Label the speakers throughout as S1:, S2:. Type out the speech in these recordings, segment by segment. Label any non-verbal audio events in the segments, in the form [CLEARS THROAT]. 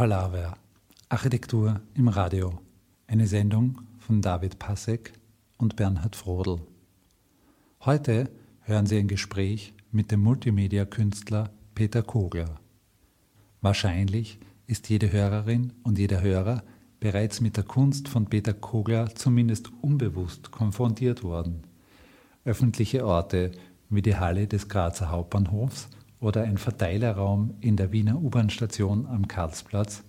S1: Palaver Architektur im Radio. Eine Sendung von David Passek und Bernhard Frodel. Heute hören Sie ein Gespräch mit dem Multimedia-Künstler Peter Kogler. Wahrscheinlich ist jede Hörerin und jeder Hörer bereits mit der Kunst von Peter Kogler zumindest unbewusst konfrontiert worden. Öffentliche Orte wie die Halle des Grazer Hauptbahnhofs oder ein Verteilerraum in der Wiener U-Bahn-Station am Karlsplatz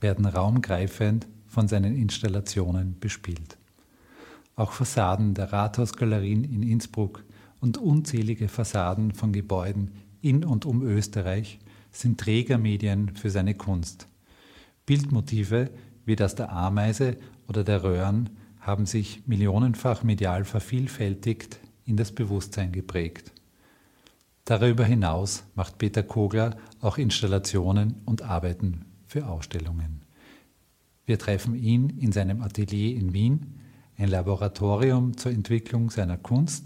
S1: werden raumgreifend von seinen Installationen bespielt. Auch Fassaden der Rathausgalerien in Innsbruck und unzählige Fassaden von Gebäuden in und um Österreich sind Trägermedien für seine Kunst. Bildmotive wie das der Ameise oder der Röhren haben sich millionenfach medial vervielfältigt in das Bewusstsein geprägt. Darüber hinaus macht Peter Kogler auch Installationen und Arbeiten für Ausstellungen. Wir treffen ihn in seinem Atelier in Wien, ein Laboratorium zur Entwicklung seiner Kunst,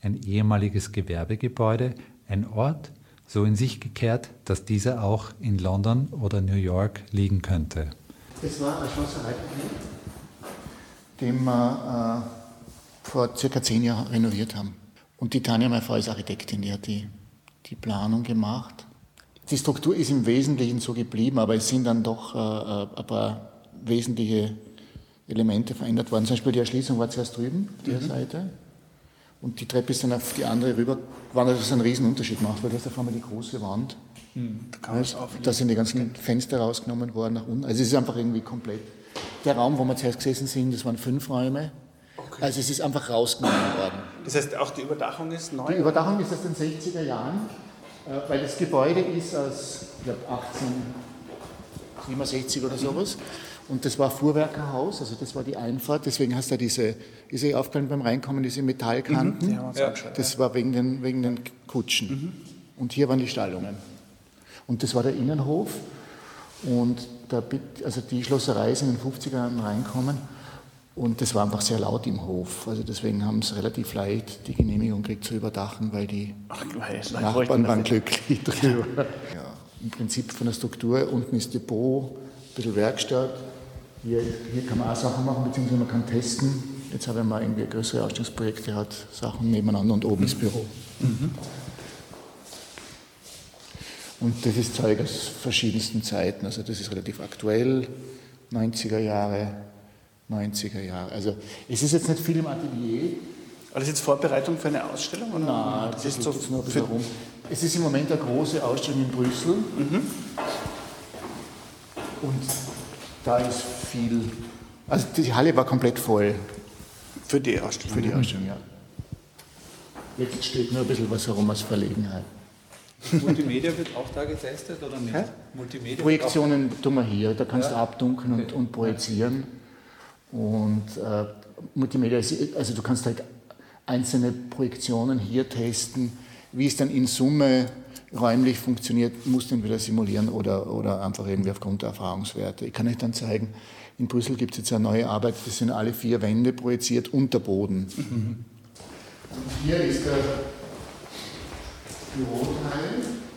S1: ein ehemaliges Gewerbegebäude, ein Ort, so in sich gekehrt, dass dieser auch in London oder New York liegen könnte.
S2: Das war ein Schlosserei, den wir äh, vor circa zehn Jahren renoviert haben. Und die Tanja, meine Frau, ist Architektin, die hat die, die Planung gemacht. Die Struktur ist im Wesentlichen so geblieben, aber es sind dann doch äh, äh ein paar wesentliche Elemente verändert worden. Zum Beispiel die Erschließung war zuerst drüben, auf der mhm. Seite. Und die Treppe ist dann auf die andere rüber gewandert, was einen riesen Unterschied macht, weil das ist auf einmal die große Wand. Mhm. Da, da sind die ganzen Fenster rausgenommen worden nach unten. Also es ist einfach irgendwie komplett. Der Raum, wo wir zuerst gesessen sind, das waren fünf Räume. Okay. Also es ist einfach rausgenommen worden.
S3: Das heißt, auch die Überdachung ist neu?
S2: Die Überdachung ist aus den 60er Jahren, äh, weil das Gebäude ist aus, ich glaube, 1867 oder sowas. Und das war Fuhrwerkerhaus, also das war die Einfahrt, deswegen hast du diese, ist ja aufgefallen beim Reinkommen, diese Metallkanten. Mhm. Ja, das war wegen den, wegen den Kutschen. Mhm. Und hier waren die Stallungen. Und das war der Innenhof. Und da, also die Schlosserei ist in den 50er Jahren reinkommen. Und das war einfach sehr laut im Hof. Also deswegen haben sie relativ leicht die Genehmigung gekriegt zu überdachen, weil die Ach, Nachbarn waren glücklich drüber. Ja, Im Prinzip von der Struktur, unten ist Depot, ein bisschen Werkstatt, hier, hier kann man auch Sachen machen, beziehungsweise man kann testen. Jetzt habe ich mal irgendwie größere Ausstellungsprojekte, hat Sachen nebeneinander und oben ist Büro. Mhm. Und das ist Zeug aus verschiedensten Zeiten. Also das ist relativ aktuell, 90er Jahre, 90er Jahre. Also es ist jetzt nicht viel im Atelier.
S3: Aber das ist jetzt Vorbereitung für eine Ausstellung?
S2: Oder? Nein, das, ist so nur ein bisschen rum. Es ist im Moment eine große Ausstellung in Brüssel. Mhm. Und da ist viel. Also die Halle war komplett voll.
S3: Für die Ausstellung?
S2: Für die Ausstellung, ja. Jetzt steht nur ein bisschen was herum aus Verlegenheit.
S3: Multimedia wird auch da getestet oder nicht?
S2: Multimedia Projektionen tun wir hier, da kannst ja? du abdunkeln und, und projizieren. Und äh, Multimedia, ist, also du kannst halt einzelne Projektionen hier testen, wie es dann in Summe räumlich funktioniert, muss den wieder simulieren oder, oder einfach irgendwie aufgrund der Erfahrungswerte. Ich kann euch dann zeigen, in Brüssel gibt es jetzt eine neue Arbeit, das sind alle vier Wände projiziert unter Boden. Mhm. Und hier ist der Büroteil.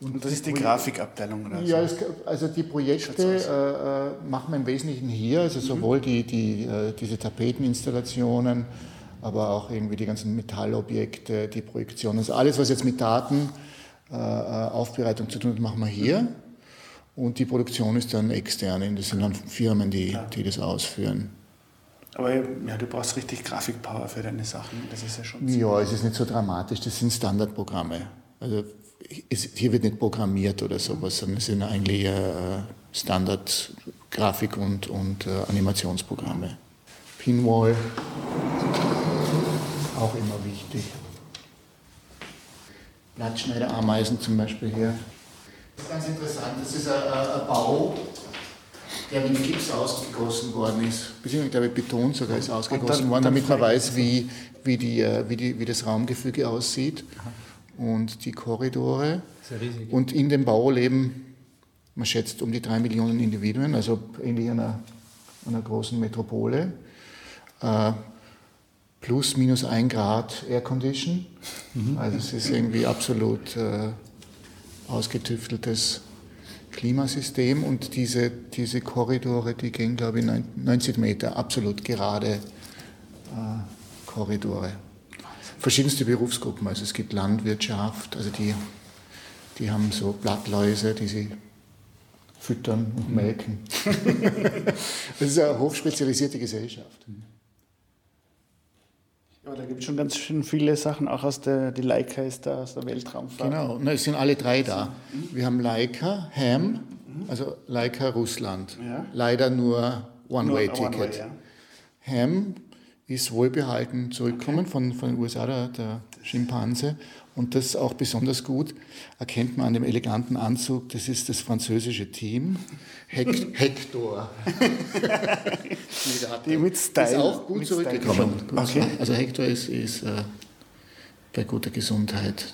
S3: Und das ist die Grafikabteilung, oder?
S2: Ja, es, also die Projekte äh, äh, machen wir im Wesentlichen hier, also sowohl mhm. die, die, äh, diese Tapeteninstallationen, aber auch irgendwie die ganzen Metallobjekte, die Projektionen. Also alles, was jetzt mit Datenaufbereitung äh, zu tun hat, machen wir hier. Und die Produktion ist dann extern. Das sind dann Firmen, die, die das ausführen.
S3: Aber ja, du brauchst richtig Grafikpower für deine Sachen. Das ist ja schon.
S2: Ja, es ist nicht so dramatisch. Das sind Standardprogramme. Also hier wird nicht programmiert oder sowas, sondern es sind eigentlich äh, Standard-Grafik- und, und äh, Animationsprogramme. Pinwall auch immer wichtig. Blattschneiderameisen zum Beispiel hier. Das ist ganz interessant, das ist ein, ein Bau, der mit Gips ausgegossen worden ist. Beziehungsweise, glaube ich, Beton sogar ist ausgegossen dann, worden, damit man weiß, wie, wie, die, äh, wie, die, wie das Raumgefüge aussieht. Und die Korridore. Und in dem Bau leben, man schätzt, um die drei Millionen Individuen, also ähnlich einer, einer großen Metropole. Äh, plus minus ein Grad Air Condition. Mhm. Also es ist irgendwie absolut äh, ausgetüfteltes Klimasystem und diese, diese Korridore, die gehen, glaube ich, 90 Meter, absolut gerade äh, Korridore. Verschiedenste Berufsgruppen, also es gibt Landwirtschaft, also die, die haben so Blattläuse, die sie füttern und melken. [LAUGHS] das ist eine hochspezialisierte Gesellschaft.
S3: Aber da gibt es schon ganz schön viele Sachen, auch aus der, die Leica ist da, aus der Weltraumfahrt.
S2: Genau, Na, es sind alle drei da. Wir haben Leica, Ham, also Leica Russland. Ja. Leider nur One-Way-Ticket. One ja. Ham ist wohlbehalten zurückgekommen okay. von, von den USA, der, der Schimpanse. Und das auch besonders gut, erkennt man an dem eleganten Anzug, das ist das französische Team. Hek [LAUGHS] Hector.
S3: Die mit Style.
S2: Ist auch gut zurückgekommen. Okay. Also Hector ist, ist äh, bei guter Gesundheit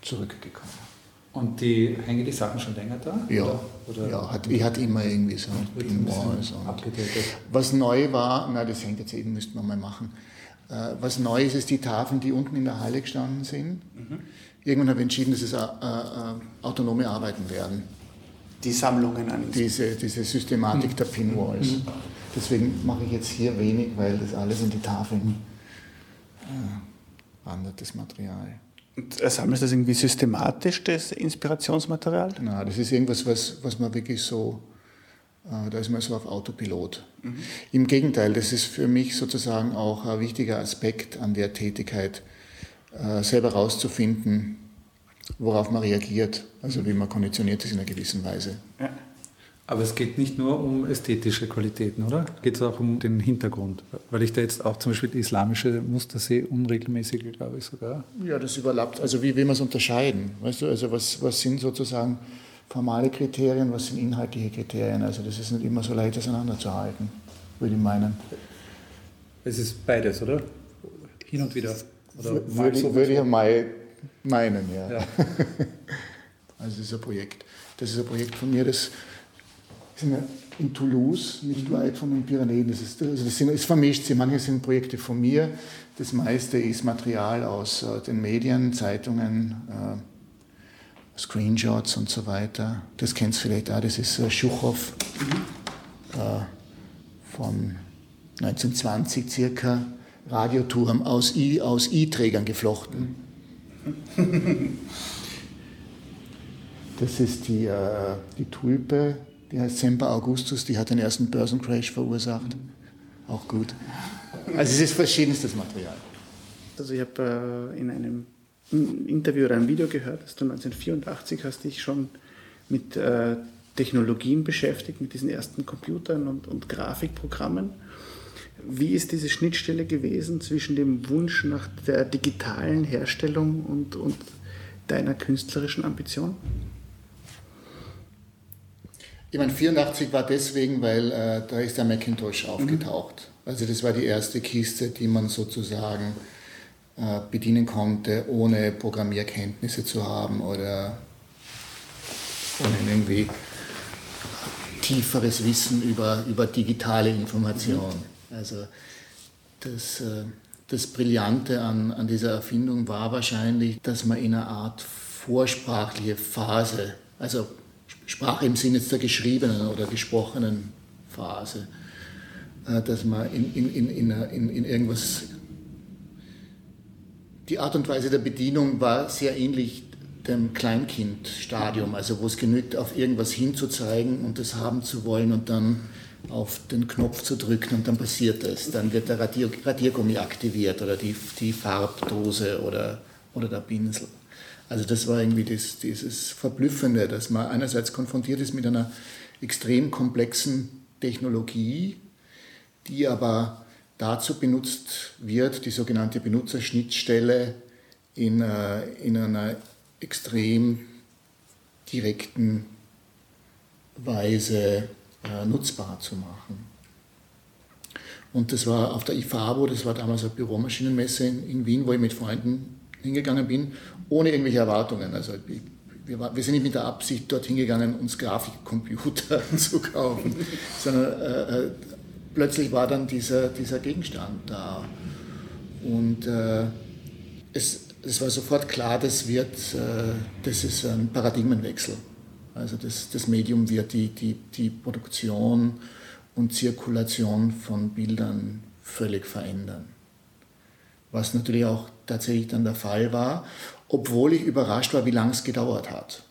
S2: zurückgekommen.
S1: Und die hängen die Sachen schon länger da?
S2: Ja, oder, oder ja hat, ich hatte immer irgendwie so Pinballs. Was neu war, na das hängt jetzt eben, müssten wir mal machen. Äh, was neu ist, ist die Tafeln, die unten in der Halle gestanden sind. Mhm. Irgendwann habe ich entschieden, dass es äh, äh, autonome Arbeiten werden.
S3: Die Sammlungen an
S2: diese, diese Systematik mhm. der Pinwalls. Mhm. Deswegen mache ich jetzt hier wenig, weil das alles in die Tafeln äh, wandert, das Material.
S3: Und sammelst du das irgendwie systematisch, das Inspirationsmaterial?
S2: Nein, das ist irgendwas, was, was man wirklich so, äh, da ist man so auf Autopilot. Mhm. Im Gegenteil, das ist für mich sozusagen auch ein wichtiger Aspekt an der Tätigkeit, äh, selber herauszufinden, worauf man reagiert, also wie man konditioniert ist in einer gewissen Weise. Ja.
S1: Aber es geht nicht nur um ästhetische Qualitäten, oder? Geht es auch um den Hintergrund? Weil ich da jetzt auch zum Beispiel islamische Muster sehe, unregelmäßig, glaube ich sogar.
S2: Ja, das überlappt. Also wie will man es unterscheiden? Weißt du, also was, was sind sozusagen formale Kriterien, was sind inhaltliche Kriterien? Also das ist nicht immer so leicht auseinanderzuhalten, würde ich meinen.
S1: Es ist beides, oder? Hin und wieder.
S2: Oder würde, ich, würde ich mal meinen, ja. ja. [LAUGHS] also das ist ein Projekt. Das ist ein Projekt von mir, das sind in Toulouse, nicht mhm. weit von den Pyrenäen. Das ist, also das sind, ist vermischt. Manche sind Projekte von mir, das meiste ist Material aus äh, den Medien, Zeitungen, äh, Screenshots und so weiter. Das kennst du vielleicht auch, das ist äh, Schuchow mhm. äh, von 1920 circa, Radioturm aus I-Trägern geflochten. Das ist die, äh, die Tulpe, heißt Semper Augustus, die hat den ersten Börsencrash verursacht. Auch gut. Also es ist verschiedenstes Material.
S3: Also ich habe äh, in einem Interview oder einem Video gehört, dass du 1984 hast dich schon mit äh, Technologien beschäftigt, mit diesen ersten Computern und, und Grafikprogrammen. Wie ist diese Schnittstelle gewesen zwischen dem Wunsch nach der digitalen Herstellung und, und deiner künstlerischen Ambition?
S2: Ich meine, 84 war deswegen, weil äh, da ist der Macintosh aufgetaucht. Mhm. Also das war die erste Kiste, die man sozusagen äh, bedienen konnte, ohne Programmierkenntnisse zu haben oder ohne irgendwie tieferes Wissen über, über digitale Information. Mhm. Also das, äh, das Brillante an, an dieser Erfindung war wahrscheinlich, dass man in einer Art vorsprachliche Phase, also Sprache im Sinne der geschriebenen oder gesprochenen Phase, äh, dass man in, in, in, in, in irgendwas, die Art und Weise der Bedienung war sehr ähnlich dem Kleinkindstadium, also wo es genügt, auf irgendwas hinzuzeigen und das haben zu wollen und dann auf den Knopf zu drücken und dann passiert es. Dann wird der Radier, Radiergummi aktiviert oder die, die Farbdose oder, oder der Pinsel. Also das war irgendwie das, dieses Verblüffende, dass man einerseits konfrontiert ist mit einer extrem komplexen Technologie, die aber dazu benutzt wird, die sogenannte Benutzerschnittstelle in, äh, in einer extrem direkten Weise äh, nutzbar zu machen. Und das war auf der IFABO, das war damals eine Büromaschinenmesse in, in Wien, wo ich mit Freunden hingegangen bin, ohne irgendwelche Erwartungen. Also wir, wir, sind nicht mit der Absicht dorthin gegangen, uns Grafikcomputer [LAUGHS] zu kaufen, sondern äh, äh, plötzlich war dann dieser, dieser Gegenstand da. Und äh, es, es war sofort klar, das, wird, äh, das ist ein Paradigmenwechsel. Also das, das Medium wird die, die, die Produktion und Zirkulation von Bildern völlig verändern. Was natürlich auch tatsächlich dann der Fall war, obwohl ich überrascht war, wie lange es gedauert hat.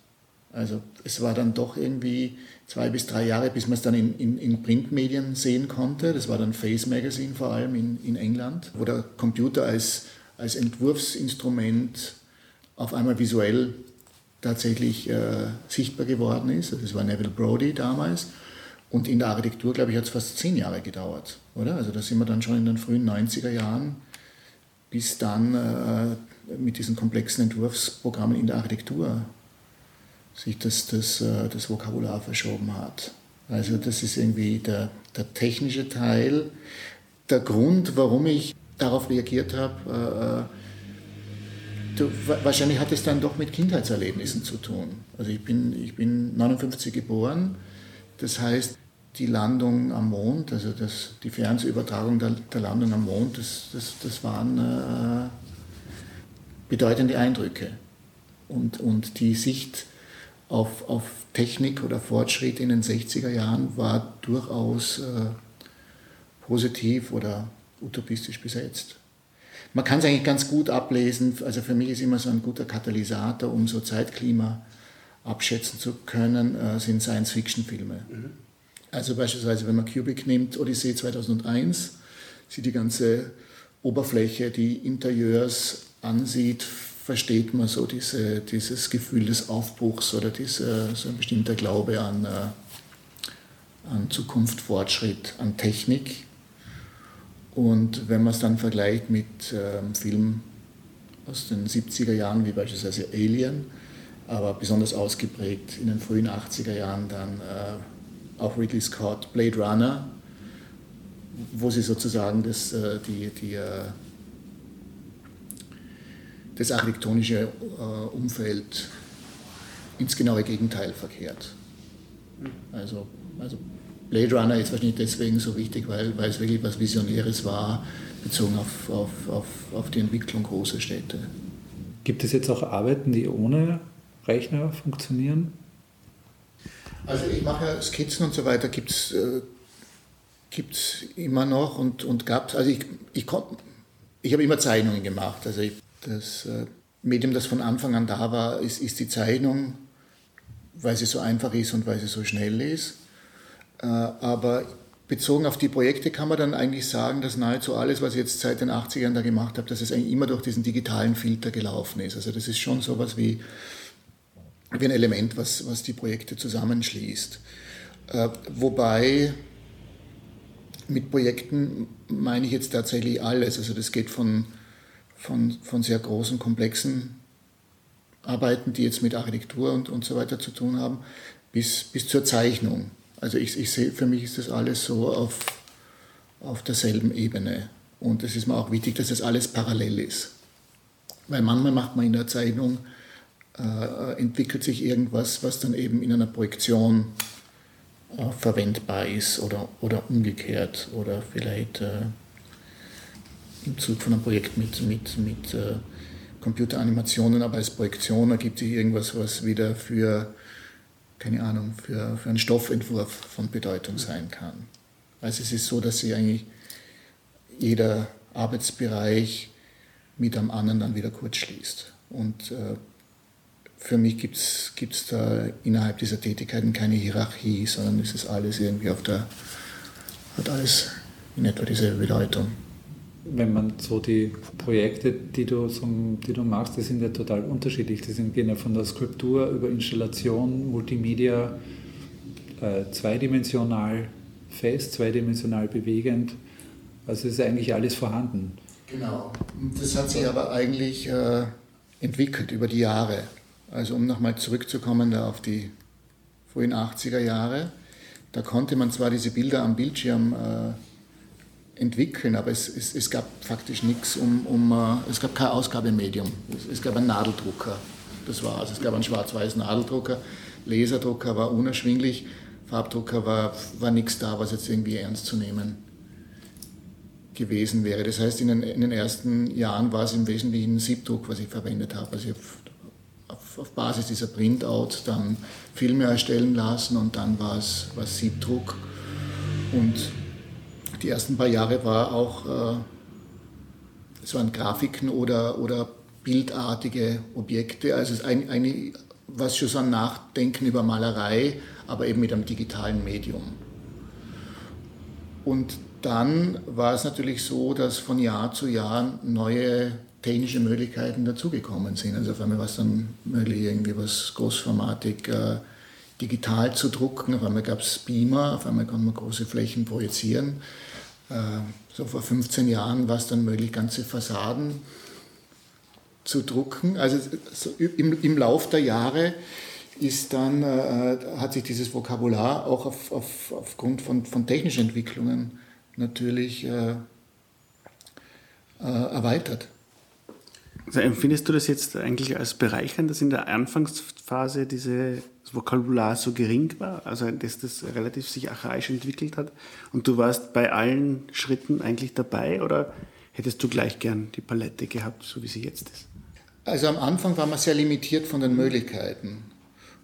S2: Also es war dann doch irgendwie zwei bis drei Jahre, bis man es dann in, in, in, Printmedien sehen konnte. Das war dann Face Magazine vor allem in, in England, wo der Computer als, als Entwurfsinstrument auf einmal visuell tatsächlich äh, sichtbar geworden ist. Das war Neville Brody damals. Und in der Architektur, glaube ich, hat es fast zehn Jahre gedauert, oder? Also da sind wir dann schon in den frühen 90er Jahren, bis dann äh, mit diesen komplexen Entwurfsprogrammen in der Architektur sich das, das, äh, das Vokabular verschoben hat. Also das ist irgendwie der, der technische Teil. Der Grund, warum ich darauf reagiert habe, äh, Du, wahrscheinlich hat es dann doch mit Kindheitserlebnissen zu tun. Also ich bin, ich bin 59 geboren, das heißt, die Landung am Mond, also das, die Fernsehübertragung der, der Landung am Mond, das, das, das waren äh, bedeutende Eindrücke. Und, und die Sicht auf, auf Technik oder Fortschritt in den 60er Jahren war durchaus äh, positiv oder utopistisch besetzt. Man kann es eigentlich ganz gut ablesen, also für mich ist immer so ein guter Katalysator, um so Zeitklima abschätzen zu können, äh, sind Science-Fiction-Filme. Mhm. Also beispielsweise, wenn man Kubrick nimmt, Odyssee 2001, sieht die ganze Oberfläche, die Interieurs ansieht, versteht man so diese, dieses Gefühl des Aufbruchs oder diese, so ein bestimmter Glaube an, äh, an Zukunft, Fortschritt, an Technik. Und wenn man es dann vergleicht mit ähm, Filmen aus den 70er Jahren, wie beispielsweise Alien, aber besonders ausgeprägt in den frühen 80er Jahren dann äh, auch Ridley Scott, Blade Runner, wo sie sozusagen das, äh, die, die, äh, das architektonische äh, Umfeld ins genaue Gegenteil verkehrt. Also, also Blade Runner ist wahrscheinlich deswegen so wichtig, weil, weil es wirklich was Visionäres war, bezogen auf, auf, auf, auf die Entwicklung großer Städte.
S1: Gibt es jetzt auch Arbeiten, die ohne Rechner funktionieren?
S2: Also ich mache ja Skizzen und so weiter, gibt es äh, immer noch und, und gab es, also ich, ich, ich habe immer Zeichnungen gemacht. Also ich, das äh, Medium, das von Anfang an da war, ist, ist die Zeichnung, weil sie so einfach ist und weil sie so schnell ist. Äh, aber bezogen auf die Projekte kann man dann eigentlich sagen, dass nahezu alles, was ich jetzt seit den 80ern da gemacht habe, dass es eigentlich immer durch diesen digitalen Filter gelaufen ist. Also das ist schon sowas wie, wie ein Element, was, was die Projekte zusammenschließt. Äh, wobei mit Projekten meine ich jetzt tatsächlich alles. Also das geht von, von, von sehr großen, komplexen Arbeiten, die jetzt mit Architektur und, und so weiter zu tun haben, bis, bis zur Zeichnung. Also ich, ich sehe, für mich ist das alles so auf, auf derselben Ebene. Und es ist mir auch wichtig, dass das alles parallel ist. Weil manchmal macht man in der Zeichnung, äh, entwickelt sich irgendwas, was dann eben in einer Projektion äh, verwendbar ist oder, oder umgekehrt. Oder vielleicht äh, im Zug von einem Projekt mit, mit, mit äh, Computeranimationen, aber als Projektion ergibt sich irgendwas, was wieder für keine Ahnung, für, für einen Stoffentwurf von Bedeutung sein kann. Also es ist so, dass sich eigentlich jeder Arbeitsbereich mit am anderen dann wieder kurz schließt. Und äh, für mich gibt es da innerhalb dieser Tätigkeiten keine Hierarchie, sondern es ist alles irgendwie auf der, hat alles in etwa diese Bedeutung
S1: wenn man so die Projekte, die du, die du machst, die sind ja total unterschiedlich. Die sind, gehen ja von der Skulptur über Installation, Multimedia, äh, zweidimensional fest, zweidimensional bewegend. Also ist eigentlich alles vorhanden.
S2: Genau. Das hat sich aber eigentlich äh, entwickelt über die Jahre. Also um nochmal zurückzukommen da auf die frühen 80er Jahre, da konnte man zwar diese Bilder am Bildschirm äh, entwickeln, aber es, es, es gab faktisch nichts um, um uh, es gab kein Ausgabemedium. Es, es, gab einen Nadeldrucker, das war es. Es gab einen schwarz-weiß Nadeldrucker, Laserdrucker war unerschwinglich, Farbdrucker war, war nichts da, was jetzt irgendwie ernst zu nehmen gewesen wäre. Das heißt, in den, in den ersten Jahren war es im Wesentlichen Siebdruck, was ich verwendet habe. Also ich habe auf Basis dieser Printouts dann Filme erstellen lassen und dann war es, Siebdruck. Und die ersten paar Jahre war auch, äh, es waren Grafiken oder, oder bildartige Objekte, also es ein, eine, was schon so ein Nachdenken über Malerei, aber eben mit einem digitalen Medium. Und dann war es natürlich so, dass von Jahr zu Jahr neue technische Möglichkeiten dazugekommen sind. Also auf einmal war es dann möglich, irgendwie was großformatig äh, digital zu drucken. Auf einmal gab es Beamer, auf einmal konnte man große Flächen projizieren. Äh, so vor 15 Jahren war es dann möglich, ganze Fassaden zu drucken. Also so im, im Lauf der Jahre ist dann, äh, hat sich dieses Vokabular auch auf, auf, aufgrund von, von technischen Entwicklungen natürlich äh, äh, erweitert.
S3: Also empfindest du das jetzt eigentlich als bereichernd, dass in der Anfangsphase dieses Vokabular so gering war, also dass das relativ sich archaisch entwickelt hat und du warst bei allen Schritten eigentlich dabei oder hättest du gleich gern die Palette gehabt, so wie sie jetzt ist?
S2: Also am Anfang war man sehr limitiert von den Möglichkeiten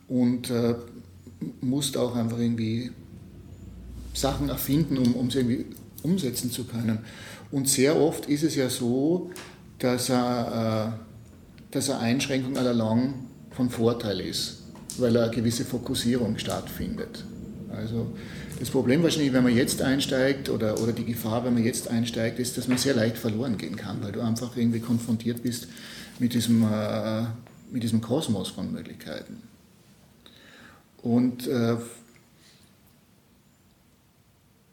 S2: und äh, musste auch einfach irgendwie Sachen erfinden, um, sie irgendwie umsetzen zu können. Und sehr oft ist es ja so, dass, er, äh, dass eine Einschränkung allalong von Vorteil ist, weil eine gewisse Fokussierung stattfindet. Also das Problem wahrscheinlich, wenn man jetzt einsteigt oder, oder die Gefahr, wenn man jetzt einsteigt, ist, dass man sehr leicht verloren gehen kann, weil du einfach irgendwie konfrontiert bist mit diesem, äh, mit diesem Kosmos von Möglichkeiten. Und äh,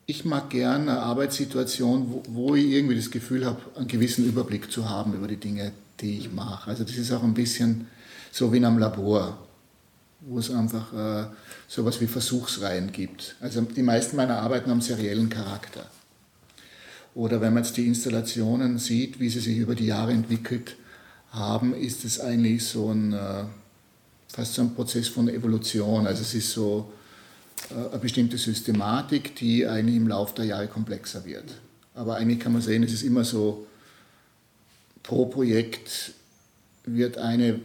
S2: ich mag gerne eine Arbeitssituation, wo, wo, ich irgendwie das Gefühl habe, einen gewissen Überblick zu haben über die Dinge, die ich mache. Also das ist auch ein bisschen so wie in einem Labor, wo es einfach äh, so etwas wie Versuchsreihen gibt. Also die meisten meiner Arbeiten haben seriellen Charakter. Oder wenn man jetzt die Installationen sieht, wie sie sich über die Jahre entwickelt haben, ist es eigentlich so ein, äh, fast so ein Prozess von Evolution. Also es ist so, eine bestimmte Systematik, die eigentlich im Laufe der Jahre komplexer wird. Aber eigentlich kann man sehen, es ist immer so, pro Projekt wird eine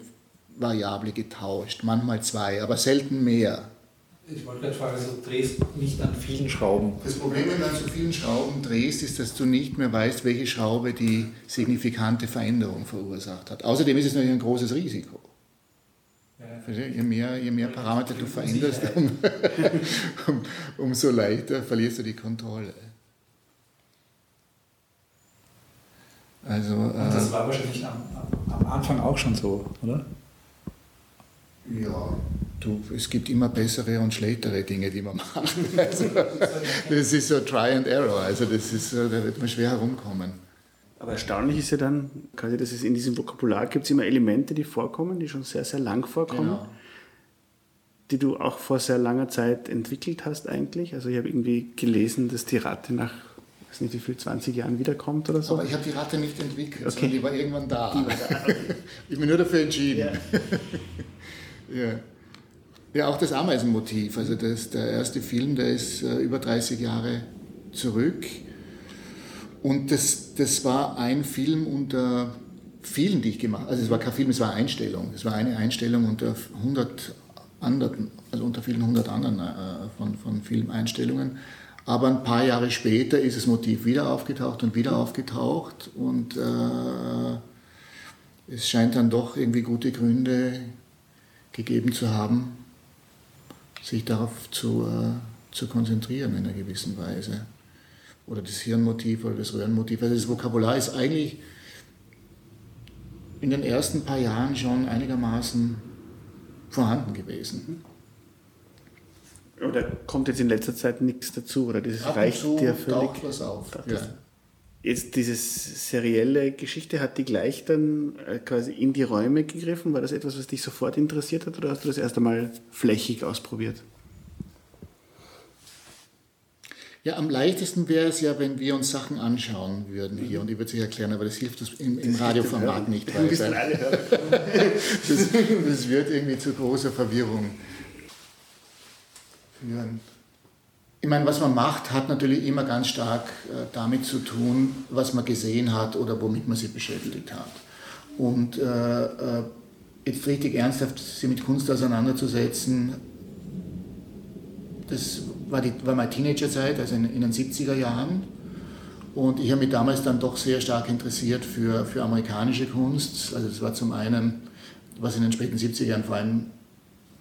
S2: Variable getauscht, manchmal zwei, aber selten mehr.
S1: Ich wollte gerade fragen, also du drehst nicht an vielen Schrauben.
S2: Das Problem, wenn du an so vielen Schrauben drehst, ist, dass du nicht mehr weißt, welche Schraube die signifikante Veränderung verursacht hat. Außerdem ist es natürlich ein großes Risiko. Je mehr, je mehr Parameter du veränderst, um, [LAUGHS] um, umso leichter verlierst du die Kontrolle.
S1: Also, Und das äh, war wahrscheinlich am, am Anfang auch schon so, oder?
S2: Ja, du, es gibt immer bessere und schlechtere Dinge, die man [LAUGHS] macht. Also, das ist so Try and Error, also das ist, da wird man schwer herumkommen.
S3: Aber erstaunlich ist ja dann, quasi, dass es in diesem Vokabular gibt es immer Elemente, die vorkommen, die schon sehr, sehr lang vorkommen, genau. die du auch vor sehr langer Zeit entwickelt hast eigentlich. Also ich habe irgendwie gelesen, dass die Ratte nach, ich weiß nicht wie viel, 20 Jahren wiederkommt oder so.
S2: Aber ich habe die Ratte nicht entwickelt, okay. sondern die war irgendwann da. War da. [LAUGHS] ich bin nur dafür entschieden. Ja. [LAUGHS] ja. ja. auch das Ameisenmotiv, also das, der erste Film, der ist äh, über 30 Jahre zurück und das, das war ein Film unter vielen, die ich gemacht habe. Also es war kein Film, es war eine Einstellung. Es war eine Einstellung unter 100 anderen, also unter vielen hundert anderen äh, von, von Filmeinstellungen. Aber ein paar Jahre später ist das Motiv wieder aufgetaucht und wieder aufgetaucht und äh, es scheint dann doch irgendwie gute Gründe gegeben zu haben, sich darauf zu, äh, zu konzentrieren in einer gewissen Weise oder das Hirnmotiv oder das Röhrenmotiv. Also das Vokabular ist eigentlich in den ersten paar Jahren schon einigermaßen vorhanden gewesen.
S3: Oder kommt jetzt in letzter Zeit nichts dazu? Oder das Ab reicht
S2: und
S3: zu dir völlig?
S2: Taucht was auf.
S3: Ja. Jetzt diese serielle Geschichte, hat die gleich dann äh, quasi in die Räume gegriffen? War das etwas, was dich sofort interessiert hat oder hast du das erst einmal flächig ausprobiert?
S2: Ja, am leichtesten wäre es ja, wenn wir uns Sachen anschauen würden hier. Und ich würde es erklären, aber das hilft uns im, im Radioformat nicht weiter. das, das wird irgendwie zu großer Verwirrung führen. Ich meine, was man macht, hat natürlich immer ganz stark äh, damit zu tun, was man gesehen hat oder womit man sich beschäftigt hat. Und äh, äh jetzt richtig ernsthaft sich mit Kunst auseinanderzusetzen, das war, die, war meine Teenagerzeit, also in, in, den 70er Jahren. Und ich habe mich damals dann doch sehr stark interessiert für, für amerikanische Kunst. Also das war zum einen, was in den späten 70er Jahren vor allem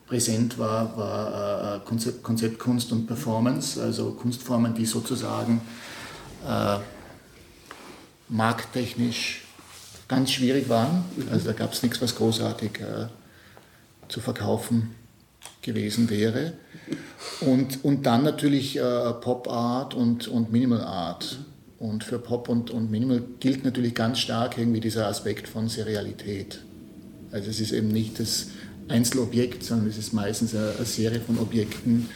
S2: präsent war, war äh, Konzept, Konzeptkunst und Performance, also Kunstformen, die sozusagen äh, markttechnisch ganz schwierig waren. Also da gab es nichts, was großartig äh, zu verkaufen gewesen wäre. Und, und dann natürlich äh, Pop Art und, und Minimal Art. Und für Pop und, und Minimal gilt natürlich ganz stark irgendwie dieser Aspekt von Serialität. Also es ist eben nicht das Einzelobjekt, sondern es ist meistens eine, eine Serie von Objekten,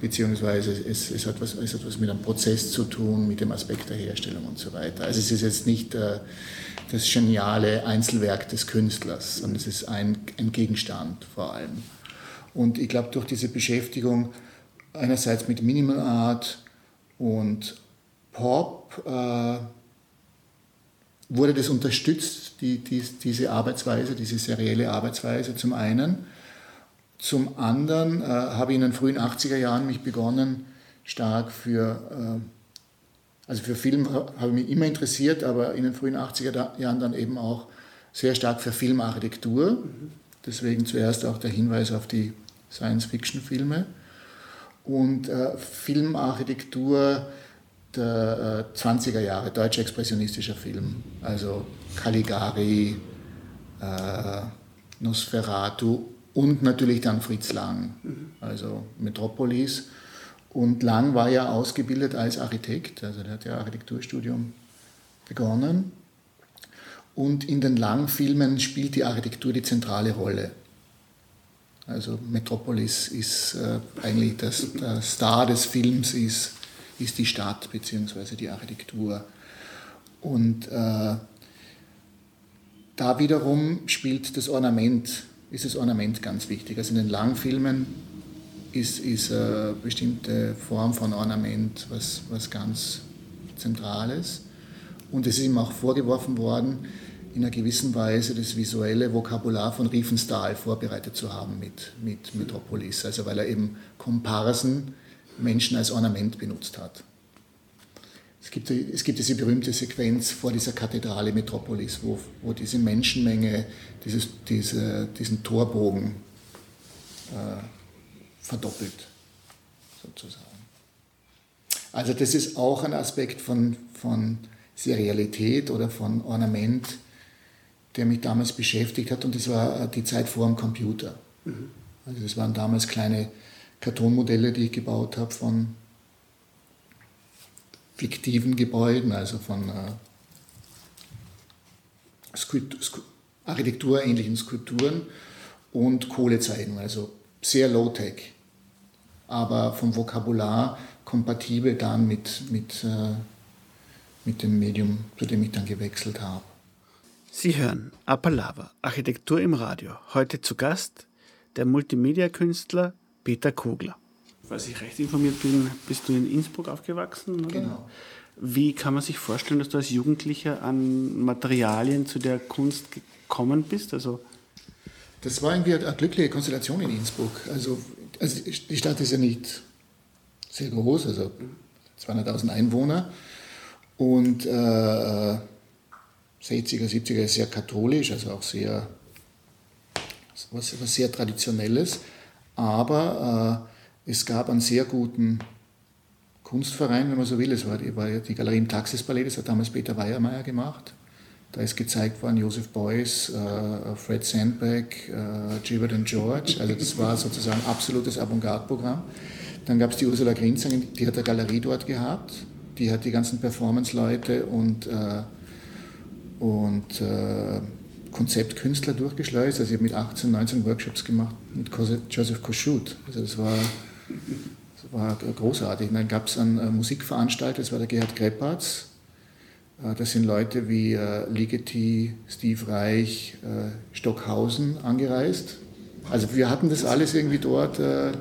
S2: beziehungsweise es, es, hat was, es hat was mit einem Prozess zu tun, mit dem Aspekt der Herstellung und so weiter. Also es ist jetzt nicht äh, das geniale Einzelwerk des Künstlers, sondern es ist ein, ein Gegenstand vor allem. Und ich glaube, durch diese Beschäftigung einerseits mit Minimal Art und Pop äh, wurde das unterstützt, die, die, diese Arbeitsweise, diese serielle Arbeitsweise zum einen. Zum anderen äh, habe ich in den frühen 80er Jahren mich begonnen, stark für, äh, also für Film habe ich mich immer interessiert, aber in den frühen 80er Jahren dann eben auch sehr stark für Filmarchitektur. Deswegen zuerst auch der Hinweis auf die Science-Fiction-Filme. Und äh, Filmarchitektur der äh, 20er Jahre, deutsch-expressionistischer Film. Also Caligari, äh, Nosferatu und natürlich dann Fritz Lang, also Metropolis. Und Lang war ja ausgebildet als Architekt, also der hat ja Architekturstudium begonnen. Und in den Lang-Filmen spielt die Architektur die zentrale Rolle. Also Metropolis ist äh, eigentlich das, der Star des Films, ist, ist die Stadt bzw. die Architektur. Und äh, da wiederum spielt das Ornament, ist das Ornament ganz wichtig. Also in den Langfilmen ist, ist eine bestimmte Form von Ornament was, was ganz Zentrales. Und es ist ihm auch vorgeworfen worden, in einer gewissen Weise das visuelle Vokabular von Riefenstahl vorbereitet zu haben mit, mit Metropolis. Also weil er eben Komparsen, Menschen als Ornament benutzt hat. Es gibt, es gibt diese berühmte Sequenz vor dieser Kathedrale Metropolis, wo, wo diese Menschenmenge dieses, diese, diesen Torbogen äh, verdoppelt, sozusagen. Also das ist auch ein Aspekt von, von Serialität oder von Ornament, der mich damals beschäftigt hat und das war äh, die Zeit vor dem Computer. Mhm. Also das waren damals kleine Kartonmodelle, die ich gebaut habe von fiktiven Gebäuden, also von äh, architekturähnlichen Skulpturen und Kohlezeichnungen, also sehr low-tech, aber vom Vokabular kompatibel dann mit, mit, äh, mit dem Medium, zu dem ich dann gewechselt habe.
S3: Sie hören Apalava, Architektur im Radio. Heute zu Gast der Multimedia-Künstler Peter Kogler. Falls ich recht informiert bin, bist du in Innsbruck aufgewachsen? Oder?
S2: Genau.
S3: Wie kann man sich vorstellen, dass du als Jugendlicher an Materialien zu der Kunst gekommen bist? Also
S2: das war irgendwie eine glückliche Konstellation in Innsbruck. Also, also die Stadt ist ja nicht sehr groß, also 200.000 Einwohner. Und äh, 60er, 70er ist sehr katholisch, also auch sehr, was, was sehr Traditionelles. Aber äh, es gab einen sehr guten Kunstverein, wenn man so will. Es war die, war die Galerie im Taxisballett, das hat damals Peter Weiermeier gemacht. Da ist gezeigt worden Joseph Beuys, äh, Fred Sandberg, äh, Gilbert and George. Also das war sozusagen absolutes Avantgarde-Programm. Dann gab es die Ursula Grinzang, die hat eine Galerie dort gehabt. Die hat die ganzen Performance-Leute und äh, und äh, Konzeptkünstler durchgeschleust. Also ich habe mit 18, 19 Workshops gemacht mit Joseph Koschut. Also das war, das war großartig. Und dann gab es einen äh, Musikveranstalter, das war der Gerhard Kreppatz. Äh, das sind Leute wie äh, Ligeti, Steve Reich, äh, Stockhausen angereist. Also wir hatten das alles irgendwie dort. Äh, äh,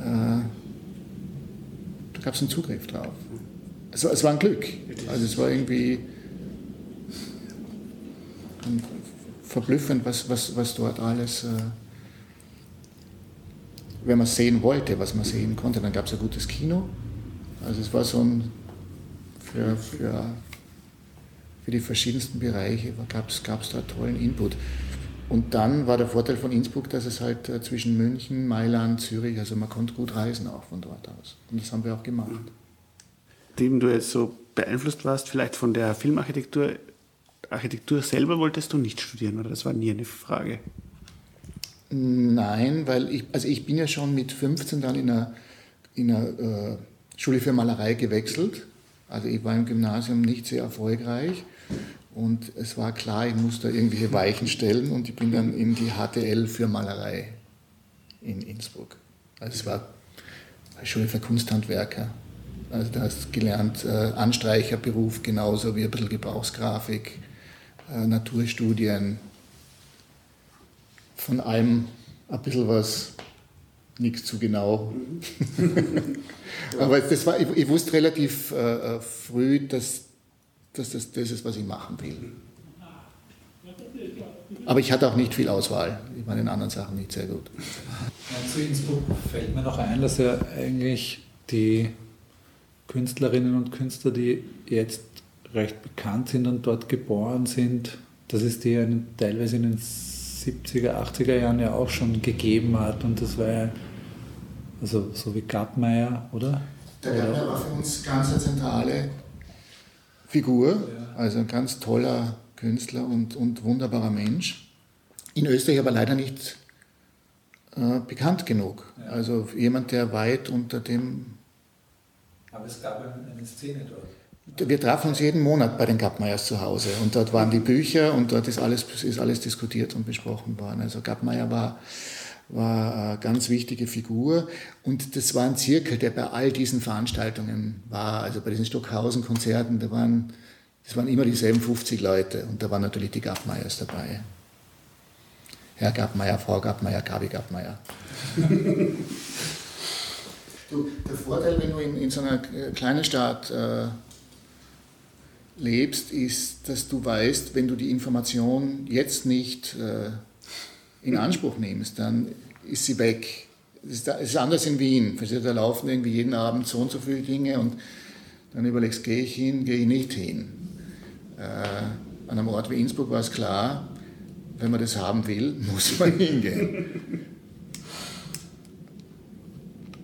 S2: da gab es einen Zugriff drauf. Also es war ein Glück. Also es war irgendwie verblüffend, was, was, was dort alles, äh, wenn man sehen wollte, was man sehen konnte. Dann gab es ein gutes Kino. Also es war so ein, für, für, für die verschiedensten Bereiche gab es da tollen Input. Und dann war der Vorteil von Innsbruck, dass es halt äh, zwischen München, Mailand, Zürich, also man konnte gut reisen auch von dort aus. Und das haben wir auch gemacht.
S3: Dem du jetzt so beeinflusst warst, vielleicht von der Filmarchitektur, Architektur selber wolltest du nicht studieren, oder das war nie eine Frage?
S2: Nein, weil ich, also ich bin ja schon mit 15 dann in einer, in einer äh, Schule für Malerei gewechselt. Also ich war im Gymnasium nicht sehr erfolgreich und es war klar, ich musste irgendwelche Weichen stellen und ich bin dann in die HTL für Malerei in Innsbruck. Also es war eine Schule für Kunsthandwerker. Also da hast du gelernt, äh, Anstreicherberuf genauso wie ein bisschen Gebrauchsgrafik, Naturstudien, von allem ein bisschen was, nichts zu genau. [LAUGHS] Aber das war, ich, ich wusste relativ äh, früh, dass dass das das ist, was ich machen will. Aber ich hatte auch nicht viel Auswahl. Ich war in anderen Sachen nicht sehr gut.
S1: Ja, zu Innsbruck fällt mir noch ein, dass ja eigentlich die Künstlerinnen und Künstler, die jetzt recht bekannt sind und dort geboren sind, dass es die ja teilweise in den 70er, 80er Jahren ja auch schon gegeben hat. Und das war ja, also so wie Gartmeier, oder?
S2: Der Gartmeier war für uns ganz eine zentrale Figur, also ein ganz toller Künstler und, und wunderbarer Mensch. In Österreich aber leider nicht äh, bekannt genug. Ja. Also jemand, der weit unter dem.
S1: Aber es gab eine Szene dort.
S2: Wir trafen uns jeden Monat bei den Gappmeyers zu Hause und dort waren die Bücher und dort ist alles, ist alles diskutiert und besprochen worden. Also Gappmeyer war war eine ganz wichtige Figur. Und das war ein Zirkel, der bei all diesen Veranstaltungen war. Also bei diesen Stockhausen-Konzerten, da waren, das waren immer dieselben 50 Leute. Und da waren natürlich die Gappmeyers dabei. Herr Gappmeier, Frau Gappmeier, Gabi Gappmeier. [LAUGHS] du, der Vorteil, wenn du in, in so einer kleinen Stadt äh, lebst, ist, dass du weißt, wenn du die Information jetzt nicht äh, in Anspruch nimmst, dann ist sie weg. Es ist, ist, anders in Wien. Da laufen irgendwie jeden Abend so und so viele Dinge und dann überlegst, gehe ich hin, gehe ich nicht hin. Äh, an einem Ort wie Innsbruck war es klar, wenn man das haben will, [LAUGHS] muss man hingehen.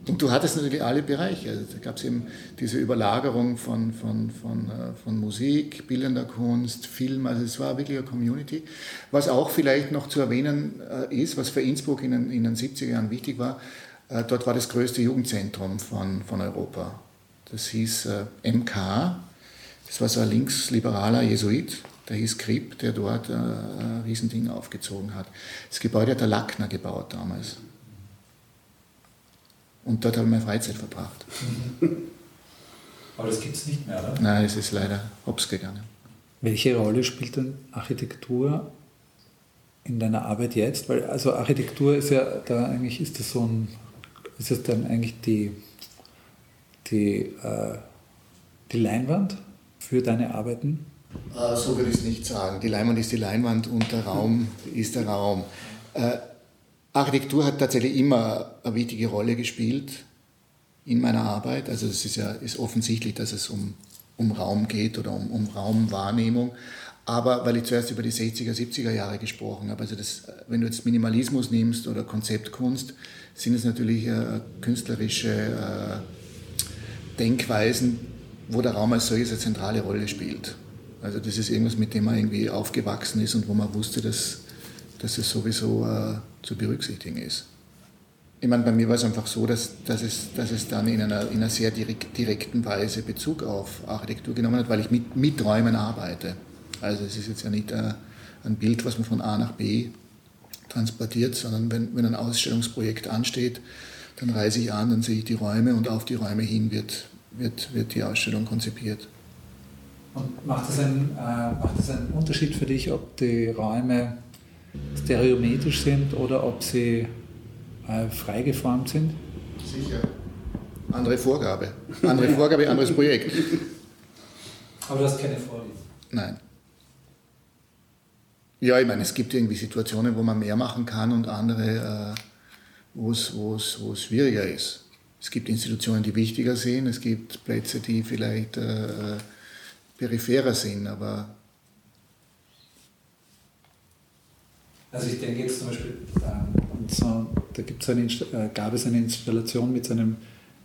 S2: Und du hattest natürlich alle Bereiche. Also da gab es eben diese Überlagerung von, von, von, äh, von Musik, bildender Kunst, Film. Also es war wirklich eine Community. Was auch vielleicht noch zu erwähnen äh, ist, was für Innsbruck in den, in den 70er Jahren wichtig war, äh, dort war das größte Jugendzentrum von, von Europa. Das hieß MK. Das war so ein linksliberaler Jesuit, der hieß Kripp, der dort ein Riesending aufgezogen hat. Das Gebäude hat der Lackner gebaut damals. Und dort habe ich meine Freizeit verbracht. [LAUGHS]
S1: Aber das gibt es nicht mehr, oder?
S2: Nein, es ist leider hops gegangen.
S1: Welche Rolle spielt denn Architektur in deiner Arbeit jetzt? Weil also Architektur ist ja da eigentlich ist das so ein ist das dann eigentlich die die, äh, die Leinwand für deine Arbeiten?
S2: Äh, so würde ich es nicht sagen. Die Leinwand ist die Leinwand und der Raum [LAUGHS] ist der Raum. Äh, Architektur hat tatsächlich immer eine wichtige Rolle gespielt in meiner Arbeit. Also es ist ja ist offensichtlich, dass es um, um Raum geht oder um, um Raumwahrnehmung. Aber weil ich zuerst über die 60er, 70er Jahre gesprochen habe, also das, wenn du jetzt Minimalismus nimmst oder Konzeptkunst, sind es natürlich äh, künstlerische äh, Denkweisen, wo der Raum als solches eine zentrale Rolle spielt. Also das ist irgendwas, mit dem man irgendwie aufgewachsen ist und wo man wusste, dass, dass es sowieso äh, zu berücksichtigen ist. Ich meine, bei mir war es einfach so, dass, dass, es, dass es dann in einer, in einer sehr direkt, direkten Weise Bezug auf Architektur genommen hat, weil ich mit, mit Räumen arbeite. Also es ist jetzt ja nicht äh, ein Bild, was man von A nach B transportiert, sondern wenn, wenn ein Ausstellungsprojekt ansteht, dann reise ich an, dann sehe ich die Räume und auf die Räume hin wird, wird, wird die Ausstellung konzipiert.
S1: Und macht es einen, äh, einen Unterschied für dich, ob die Räume stereometrisch sind oder ob sie äh, freigeformt sind?
S2: Sicher. Andere Vorgabe. Andere Vorgabe, anderes Projekt.
S1: Aber du hast keine Vorliebe?
S2: Nein. Ja, ich meine, es gibt irgendwie Situationen, wo man mehr machen kann und andere, äh, wo es, wo es, wo es schwieriger ist. Es gibt Institutionen, die wichtiger sind, es gibt Plätze, die vielleicht äh, peripherer sind, aber
S1: Also ich denke jetzt zum Beispiel, ähm, so, da gibt's eine, äh, gab es eine Installation mit, seinem,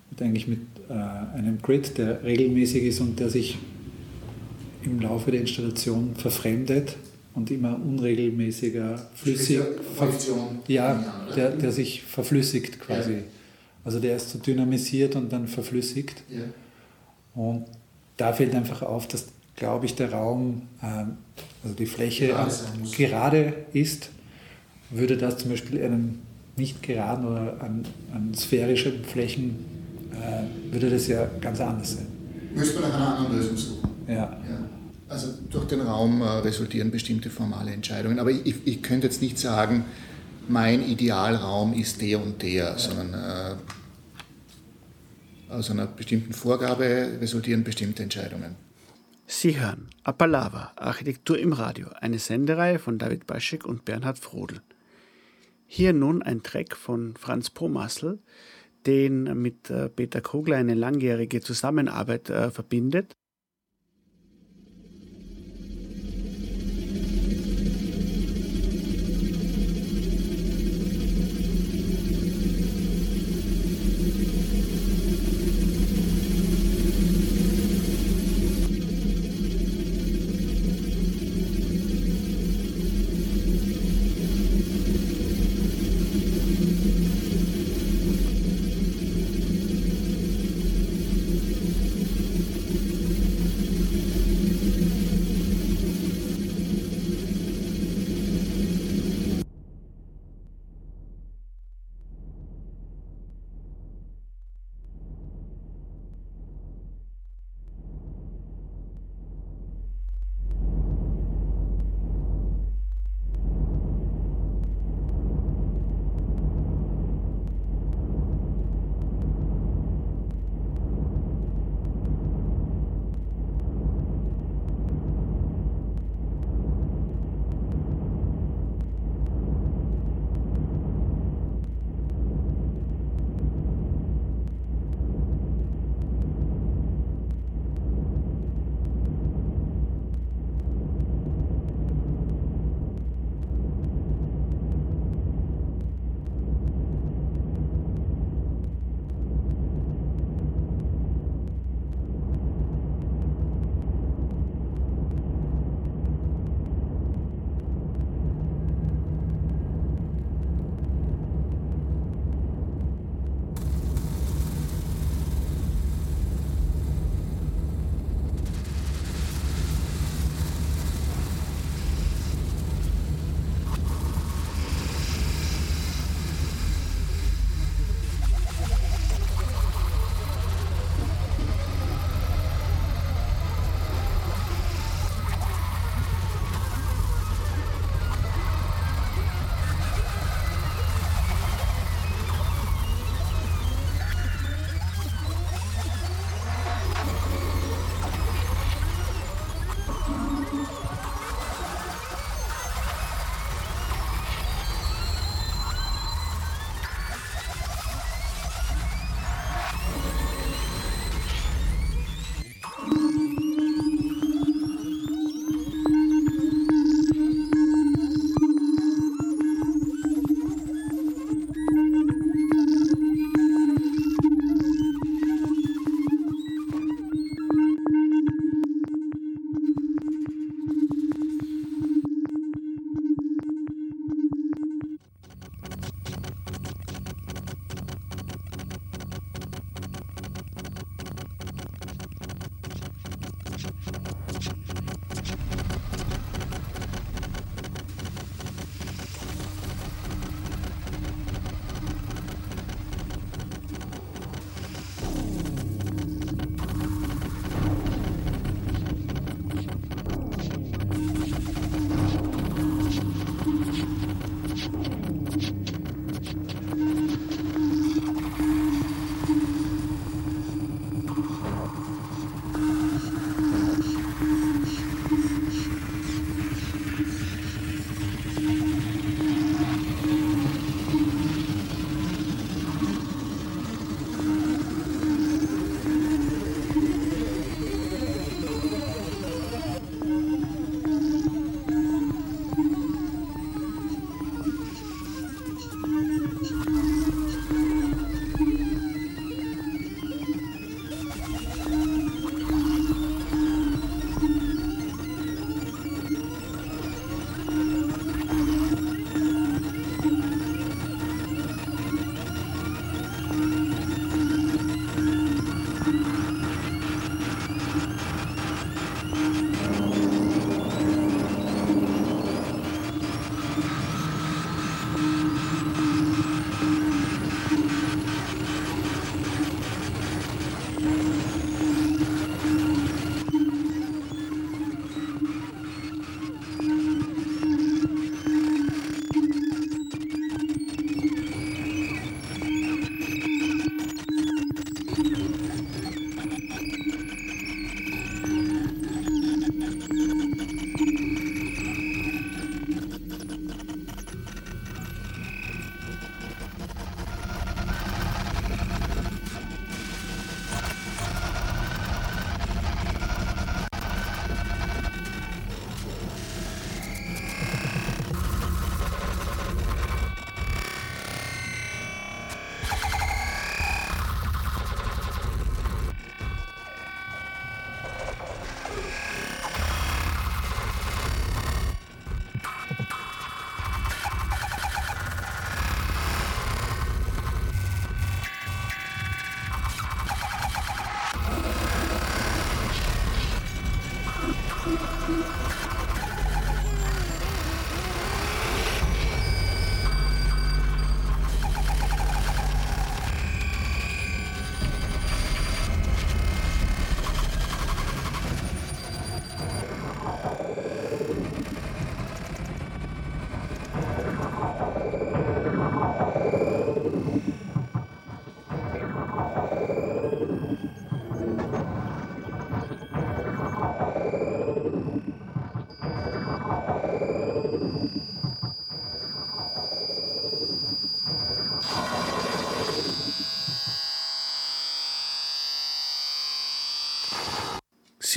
S1: mit, eigentlich mit äh, einem Grid, der regelmäßig ist und der sich im Laufe der Installation verfremdet und immer unregelmäßiger, flüssig, ja, der, der sich verflüssigt quasi. Ja. Also der ist so dynamisiert und dann verflüssigt. Ja. Und da fällt einfach auf, dass, glaube ich, der Raum, ähm, also die Fläche gerade, gerade ist würde das zum Beispiel einem nicht geraden oder an, an sphärischen Flächen, äh, würde das ja ganz anders sein.
S2: Müsste man nach einer anderen Lösung suchen.
S1: Ja. ja.
S2: Also durch den Raum äh, resultieren bestimmte formale Entscheidungen. Aber ich, ich, könnte jetzt nicht sagen, mein Idealraum ist der und der, ja. sondern äh, aus einer bestimmten Vorgabe resultieren bestimmte Entscheidungen.
S3: Sie hören Appalava, Architektur im Radio, eine Sendereihe von David Baschek und Bernhard Frodel. Hier nun ein Track von Franz Pomassel, den mit äh, Peter Kogler eine langjährige Zusammenarbeit äh, verbindet.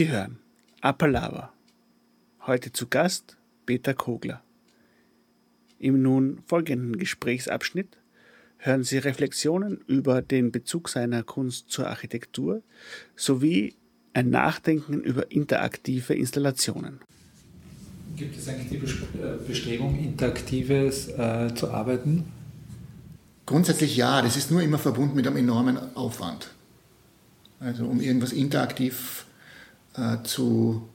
S3: Sie hören Appalava. Heute zu Gast Peter Kogler. Im nun folgenden Gesprächsabschnitt hören Sie Reflexionen über den Bezug seiner Kunst zur Architektur sowie ein Nachdenken über interaktive Installationen.
S1: Gibt es eigentlich die äh, Bestrebung, interaktives äh, zu arbeiten?
S2: Grundsätzlich ja, das ist nur immer verbunden mit einem enormen Aufwand. Also um irgendwas interaktiv äh, zu,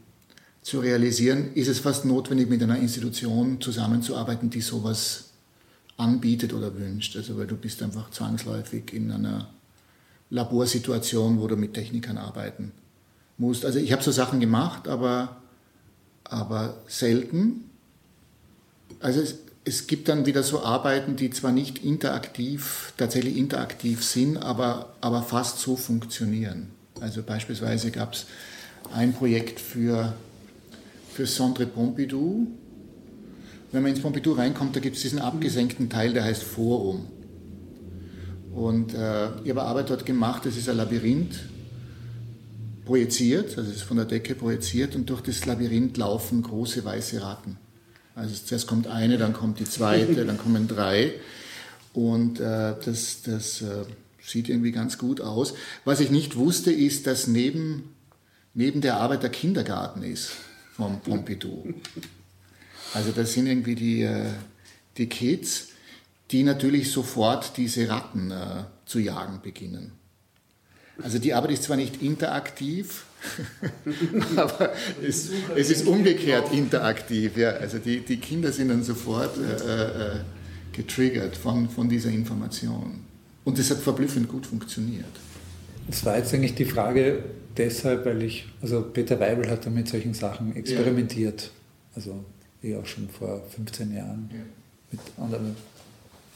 S2: zu realisieren, ist es fast notwendig, mit einer Institution zusammenzuarbeiten, die sowas anbietet oder wünscht. Also weil du bist einfach zwangsläufig in einer Laborsituation, wo du mit Technikern arbeiten musst. Also ich habe so Sachen gemacht, aber, aber selten. Also es, es gibt dann wieder so Arbeiten, die zwar nicht interaktiv, tatsächlich interaktiv sind, aber, aber fast so funktionieren. Also beispielsweise gab es ein Projekt für, für Centre Pompidou. Wenn man ins Pompidou reinkommt, da gibt es diesen abgesenkten Teil, der heißt Forum. Und äh, ich habe Arbeit dort gemacht, das ist ein Labyrinth, projiziert, also es ist von der Decke projiziert und durch das Labyrinth laufen große weiße Ratten. Also zuerst kommt eine, dann kommt die zweite, dann kommen drei und äh, das, das äh, sieht irgendwie ganz gut aus. Was ich nicht wusste, ist, dass neben neben der Arbeit der Kindergarten ist vom Pompidou. Also das sind irgendwie die, äh, die Kids, die natürlich sofort diese Ratten äh, zu jagen beginnen. Also die Arbeit ist zwar nicht interaktiv, [LAUGHS] aber es, es, ist umgekehrt interaktiv. Ja. Also die, die Kinder sind dann sofort äh, äh, getriggert von, von dieser Information. Und das hat verblüffend gut funktioniert.
S1: Das war jetzt eigentlich die Frage, deshalb, weil ich, also Peter Weibel hat da mit solchen Sachen experimentiert. Ja. Also ich auch schon vor 15 Jahren. Ja. Mit anderen.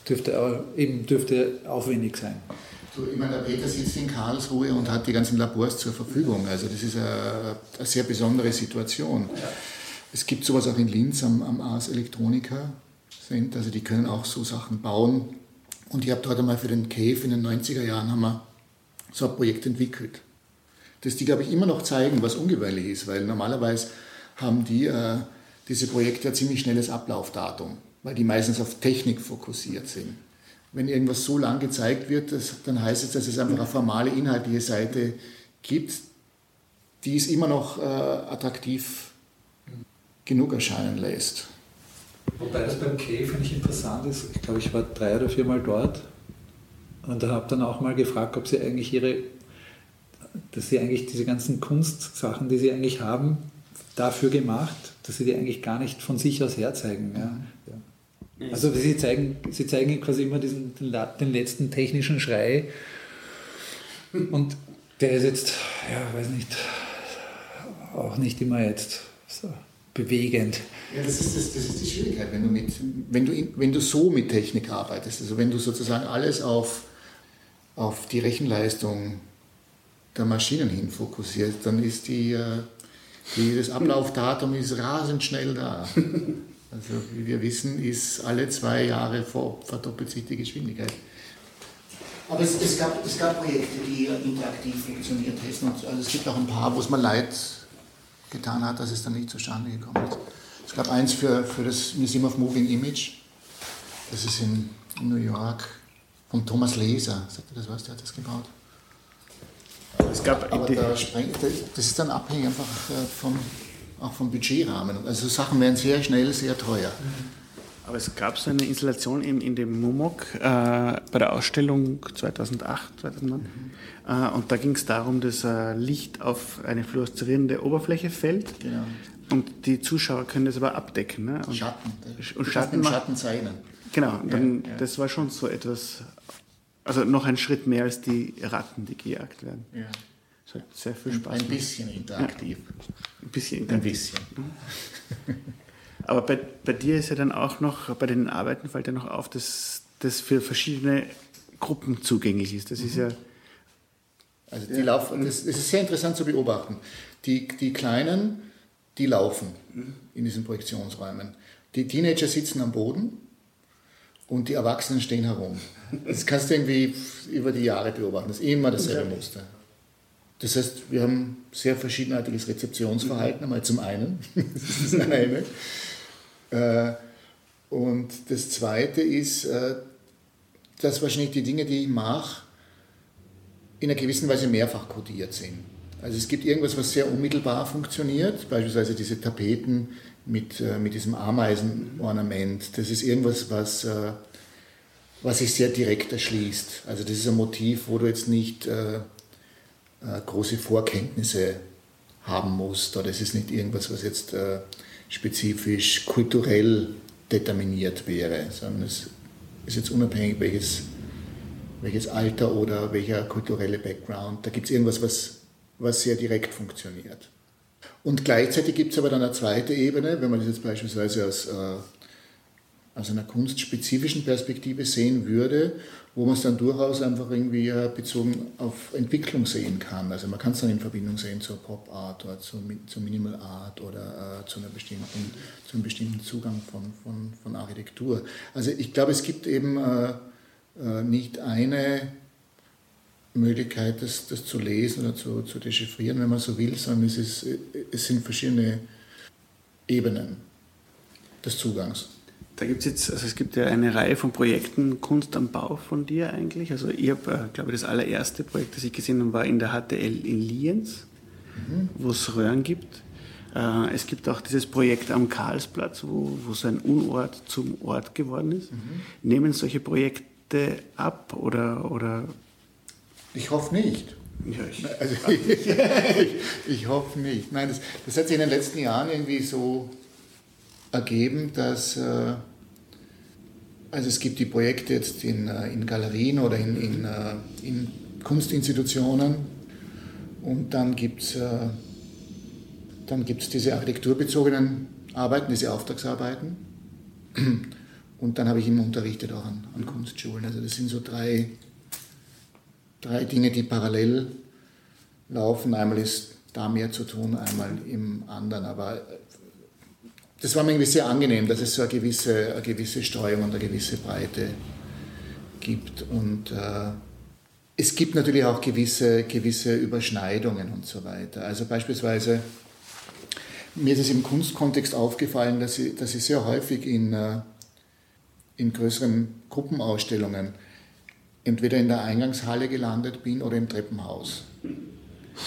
S1: Dürfte auch, eben dürfte aufwendig sein.
S2: Du, ich meine, der Peter sitzt in Karlsruhe und hat die ganzen Labors zur Verfügung. Also das ist eine, eine sehr besondere Situation. Ja. Es gibt sowas auch in Linz am, am Ars Electronica Center. Also die können auch so Sachen bauen. Und ich habe dort einmal für den Cave in den 90er Jahren haben wir so ein Projekt entwickelt dass die, glaube ich, immer noch zeigen, was ungewöhnlich ist, weil normalerweise haben die äh, diese Projekte ein ziemlich schnelles Ablaufdatum, weil die meistens auf Technik fokussiert sind. Wenn irgendwas so lang gezeigt wird, das, dann heißt es, dass es einfach eine formale inhaltliche Seite gibt, die es immer noch äh, attraktiv genug erscheinen lässt.
S1: Wobei das beim K finde ich interessant ist. Ich glaube, ich war drei oder viermal dort und habe dann auch mal gefragt, ob sie eigentlich ihre dass sie eigentlich diese ganzen Kunstsachen, die sie eigentlich haben, dafür gemacht, dass sie die eigentlich gar nicht von sich aus herzeigen. Ja. ja. Also sie zeigen, sie zeigen quasi immer diesen, den letzten technischen Schrei und der ist jetzt, ja, weiß nicht, auch nicht immer jetzt so bewegend.
S2: Ja, das ist, das, das ist die Schwierigkeit, wenn du, mit, wenn, du, wenn du so mit Technik arbeitest, also wenn du sozusagen alles auf, auf die Rechenleistung der Maschinen hin fokussiert, dann ist die, äh, die, das Ablaufdatum ist rasend schnell da. [LAUGHS] Also wie wir wissen, ist alle zwei Jahre verdoppelt sich die Geschwindigkeit. Aber es, es, gab, es gab Projekte, die interaktiv funktioniert hätten. Also es gibt auch ein paar, wo es mal leid getan hat, dass es dann nicht zustande gekommen ist. Es gab eins für, für das Museum of Moving Image. Das ist in New York von Thomas Leser. Sagt ihr das was? Der hat das gebaut. Es gab aber da das ist dann abhängig einfach äh, vom, auch vom Budgetrahmen. Also Sachen werden sehr schnell sehr teuer.
S3: Aber es gab so eine Installation in, in dem Mumok äh, bei der Ausstellung 2008, 2009. Mhm. Äh, und da ging es darum, dass äh, Licht auf eine fluoreszierende Oberfläche fällt. Genau. Und die Zuschauer können das aber abdecken. Ne? Und
S2: Schatten.
S3: Und Schatten,
S2: Schatten zeichnen.
S3: Genau, dann, ja, ja. das war schon so etwas, also noch ein Schritt mehr als die Ratten, die gejagt werden.
S2: Ja.
S3: Das hat sehr viel Spaß.
S2: Ein bisschen interaktiv.
S3: Ein bisschen interaktiv. Ein bisschen. [LAUGHS] Aber bei, bei dir ist ja dann auch noch, bei den Arbeiten fällt ja noch auf, dass das für verschiedene Gruppen zugänglich ist. Das ist ja.
S2: Also die ja. laufen, das, das, ist sehr interessant zu beobachten. Die, die Kleinen, die laufen in diesen Projektionsräumen. Die Teenager sitzen am Boden und die Erwachsenen stehen herum. Das kannst du irgendwie über die Jahre beobachten. Das ist immer dasselbe Muster. Das heißt, wir haben sehr verschiedenartiges Rezeptionsverhalten, einmal zum einen. [LAUGHS] das ist eine. Äh, und das zweite ist, äh, dass wahrscheinlich die Dinge, die ich mache, in einer gewissen Weise mehrfach kodiert sind. Also es gibt irgendwas, was sehr unmittelbar funktioniert, beispielsweise diese Tapeten mit, äh, mit diesem Ameisenornament. Das ist irgendwas, was, was sich sehr direkt erschließt. Also das ist ein Motiv, wo du jetzt nicht äh, große Vorkenntnisse haben musst. Oder es ist nicht irgendwas, was jetzt äh, spezifisch kulturell determiniert wäre, sondern es ist jetzt unabhängig, welches, welches Alter oder welcher kulturelle Background. Da gibt es irgendwas, was, was sehr direkt funktioniert. Und gleichzeitig gibt es aber dann eine zweite Ebene, wenn man das jetzt beispielsweise aus, äh, aus einer kunstspezifischen Perspektive sehen würde, wo man es dann durchaus einfach irgendwie bezogen auf Entwicklung sehen kann. Also man kann es dann in Verbindung sehen zur Pop Art oder zur, zur Minimal Art oder äh, zu, einer bestimmten, zu einem bestimmten Zugang von, von, von Architektur. Also ich glaube, es gibt eben äh, äh, nicht eine Möglichkeit, das, das zu lesen oder zu, zu dechiffrieren, wenn man so will, sondern es, ist, es sind verschiedene Ebenen des Zugangs.
S3: Da gibt es jetzt, also es gibt ja eine Reihe von Projekten Kunst am Bau von dir eigentlich. Also ich habe, äh, glaube ich, das allererste Projekt, das ich gesehen habe, war in der HTL in Lienz, mhm. wo es Röhren gibt. Äh, es gibt auch dieses Projekt am Karlsplatz, wo, wo so ein Unort zum Ort geworden ist. Mhm. Nehmen solche Projekte ab oder, oder?
S2: Ich hoffe nicht. Ja, ich, [LAUGHS] also, ich, ich, ich, hoffe nicht. Nein, das, das, hat sich in den letzten Jahren irgendwie so ergeben, dass äh, also es gibt die Projekte jetzt in, äh, in Galerien oder in, in, äh, in Kunstinstitutionen und dann gibt es äh, dann gibt's diese architekturbezogenen Arbeiten, diese Auftragsarbeiten [CLEARS THROAT] und dann habe ich immer unterrichtet auch an, an Kunstschulen. Also das sind so drei, drei Dinge, die parallel laufen. Einmal ist da mehr zu tun, einmal im anderen. Aber das war mir irgendwie sehr angenehm, dass es so eine gewisse, eine gewisse Streuung und eine gewisse Breite gibt. Und äh, es gibt natürlich auch gewisse, gewisse Überschneidungen und so weiter. Also beispielsweise, mir ist es im Kunstkontext aufgefallen, dass ich, dass ich sehr häufig in, äh, in größeren Gruppenausstellungen entweder in der Eingangshalle gelandet bin oder im Treppenhaus.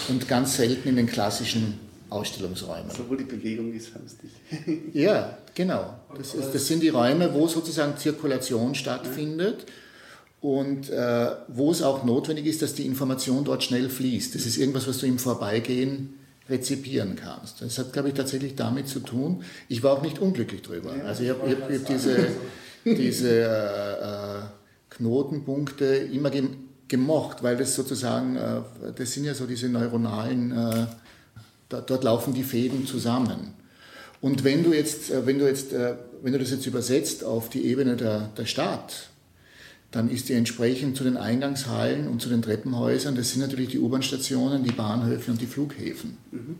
S2: Und ganz selten in den klassischen Ausstellungsräume.
S3: So, wo die Bewegung ist, sonst nicht. [LAUGHS]
S2: ja, genau. Das, ist, das, sind die Räume, wo sozusagen Zirkulation stattfindet und äh, wo es auch notwendig ist, dass die Information dort schnell fließt. Das ist irgendwas, was du im Vorbeigehen rezipieren kannst. Das hat, glaube ich, tatsächlich damit zu tun. Ich war auch nicht unglücklich drüber. Also ich habe hab, hab diese, [LAUGHS] diese äh, äh, Knotenpunkte immer gemocht, weil das sozusagen, äh, das sind ja so diese neuronalen äh, dort laufen die Fäden zusammen. Und wenn du jetzt, äh, wenn du jetzt, äh, wenn du das jetzt übersetzt auf die Ebene der, der Stadt, dann ist die entsprechend zu den Eingangshallen und zu den Treppenhäusern, das sind natürlich die U-Bahn-Stationen, die Bahnhöfe und die Flughäfen. Mhm.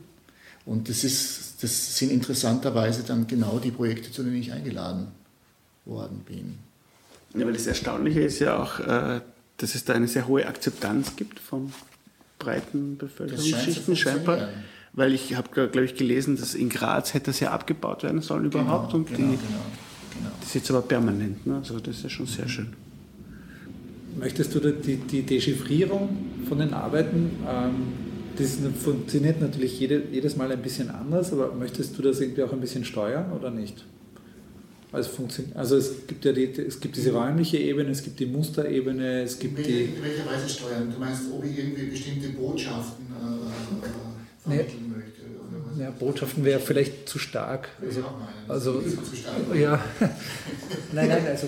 S2: Und das, ist, das sind interessanterweise dann genau die Projekte, zu denen ich eingeladen worden bin.
S3: Ja, weil das Erstaunliche ist ja auch, äh, dass es da eine sehr hohe Akzeptanz gibt von breiten Bevölkerungsschichten scheinbar. Weil ich habe, glaube ich, gelesen, dass in Graz hätte das ja abgebaut werden sollen genau, überhaupt. Genau, und die, genau, genau. Das ist jetzt aber permanent. Ne? Also das ist ja schon sehr schön.
S1: Möchtest du die, die Dechiffrierung von den Arbeiten, ähm, das funktioniert natürlich jede, jedes Mal ein bisschen anders, aber möchtest du das irgendwie auch ein bisschen steuern oder nicht? Also, also es gibt ja die, es gibt diese räumliche Ebene, es gibt die Musterebene, es gibt
S2: in
S1: die.
S2: In welcher Weise steuern? Du meinst, ob ich irgendwie bestimmte Botschaften äh, vermitteln möchte?
S1: Oder was? Ja, Botschaften wäre vielleicht zu stark. Also, also zu stark. ja. [LAUGHS] nein, nein, also. [LAUGHS]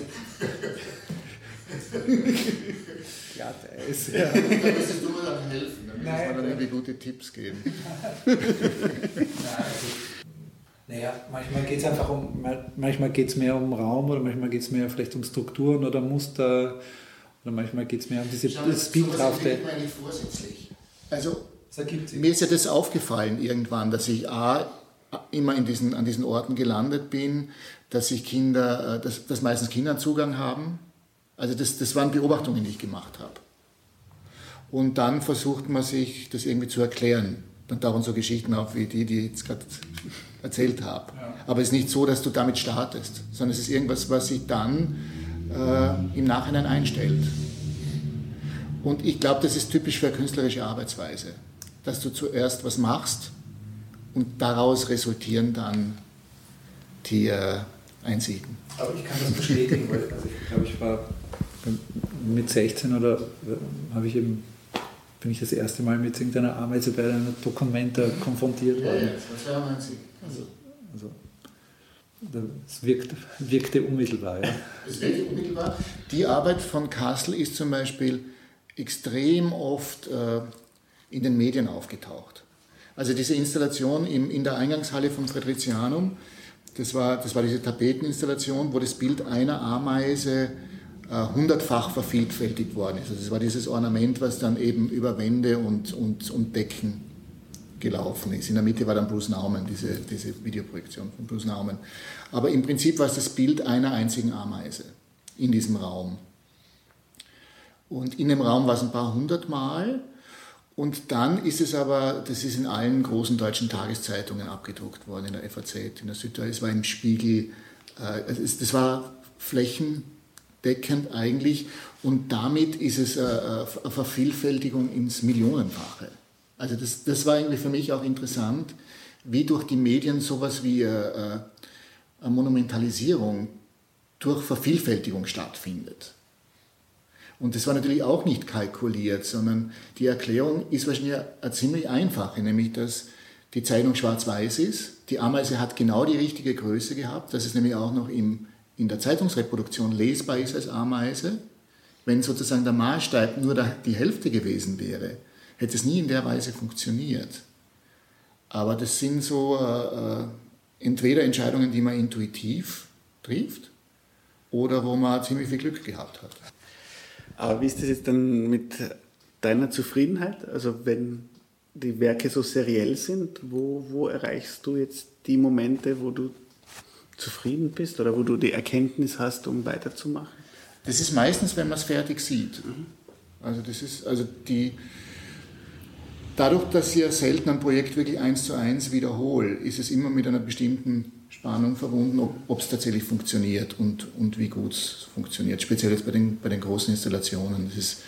S2: ja, der ist. Ja. Da müsstest du mir dann helfen, damit nein, man dann irgendwie gute Tipps geben. [LAUGHS] nein,
S1: also, naja, manchmal geht es einfach um, manchmal geht es mehr um Raum oder manchmal geht es mehr vielleicht um Strukturen oder Muster oder manchmal geht es mehr um diese
S2: vorsätzlich. Also mir ist ja das aufgefallen irgendwann, dass ich A, immer in diesen, an diesen Orten gelandet bin, dass ich Kinder, äh, dass, dass meistens Kinder Zugang haben. Also das, das waren Beobachtungen, die ich gemacht habe. Und dann versucht man sich das irgendwie zu erklären. Dann tauchen so Geschichten auf wie die, die ich jetzt gerade erzählt habe. Ja. Aber es ist nicht so, dass du damit startest, sondern es ist irgendwas, was sich dann äh, im Nachhinein einstellt. Und ich glaube, das ist typisch für eine künstlerische Arbeitsweise dass du zuerst was machst und daraus resultieren dann die äh, Einsichten.
S1: Aber ich kann das bestätigen, weil also ich glaube, ich war mit 16 oder äh, habe ich eben bin ich das erste Mal mit irgendeiner Ameise bei einer Dokumenta konfrontiert worden. Ja, das war 92. Also, also es wirkt, wirkte unmittelbar. Ja.
S2: Es wirkte unmittelbar. Die Arbeit von Kassel ist zum Beispiel extrem oft äh, in den Medien aufgetaucht. Also diese Installation im, in der Eingangshalle vom Friderizianum, das war, das war diese Tapeteninstallation, wo das Bild einer Ameise äh, hundertfach vervielfältigt worden ist. Also das war dieses Ornament, was dann eben über Wände und, und, und Decken gelaufen ist. In der Mitte war dann Bruce Nauman, diese, diese Videoprojektion von Bruce Nauman. Aber im Prinzip war es das Bild einer einzigen Ameise in diesem Raum. Und in dem Raum war es ein paar hundert Mal und dann ist es aber, das ist in allen großen deutschen Tageszeitungen abgedruckt worden, in der FAZ, in der Süddeutsche, es war im Spiegel, äh, das war flächendeckend eigentlich und damit ist es äh, eine Vervielfältigung ins Millionenfache. Also das, das war irgendwie für mich auch interessant, wie durch die Medien sowas wie äh, eine Monumentalisierung durch Vervielfältigung stattfindet. Und das war natürlich auch nicht kalkuliert, sondern die Erklärung ist wahrscheinlich eine ziemlich einfache, nämlich dass die Zeichnung schwarz-weiß ist. Die Ameise hat genau die richtige Größe gehabt, dass es nämlich auch noch im, in der Zeitungsreproduktion lesbar ist als Ameise. Wenn sozusagen der Maßstab nur die Hälfte gewesen wäre, hätte es nie in der Weise funktioniert. Aber das sind so äh, äh entweder Entscheidungen, die man intuitiv trifft oder wo man ziemlich viel Glück gehabt hat.
S3: Aber wie ist das jetzt dann mit deiner Zufriedenheit? Also wenn die Werke so seriell sind, wo, wo erreichst du jetzt die Momente, wo du zufrieden bist oder wo du die Erkenntnis hast, um weiterzumachen?
S2: Das ist meistens, wenn man es fertig sieht. Mhm. Also das ist, also die, dadurch, dass ich ja selten ein Projekt wirklich eins zu eins wiederhole, ist es immer mit einer bestimmten Spannung verbunden, ob es tatsächlich funktioniert und, und wie gut es funktioniert. Speziell jetzt bei den, bei den großen Installationen. Es ist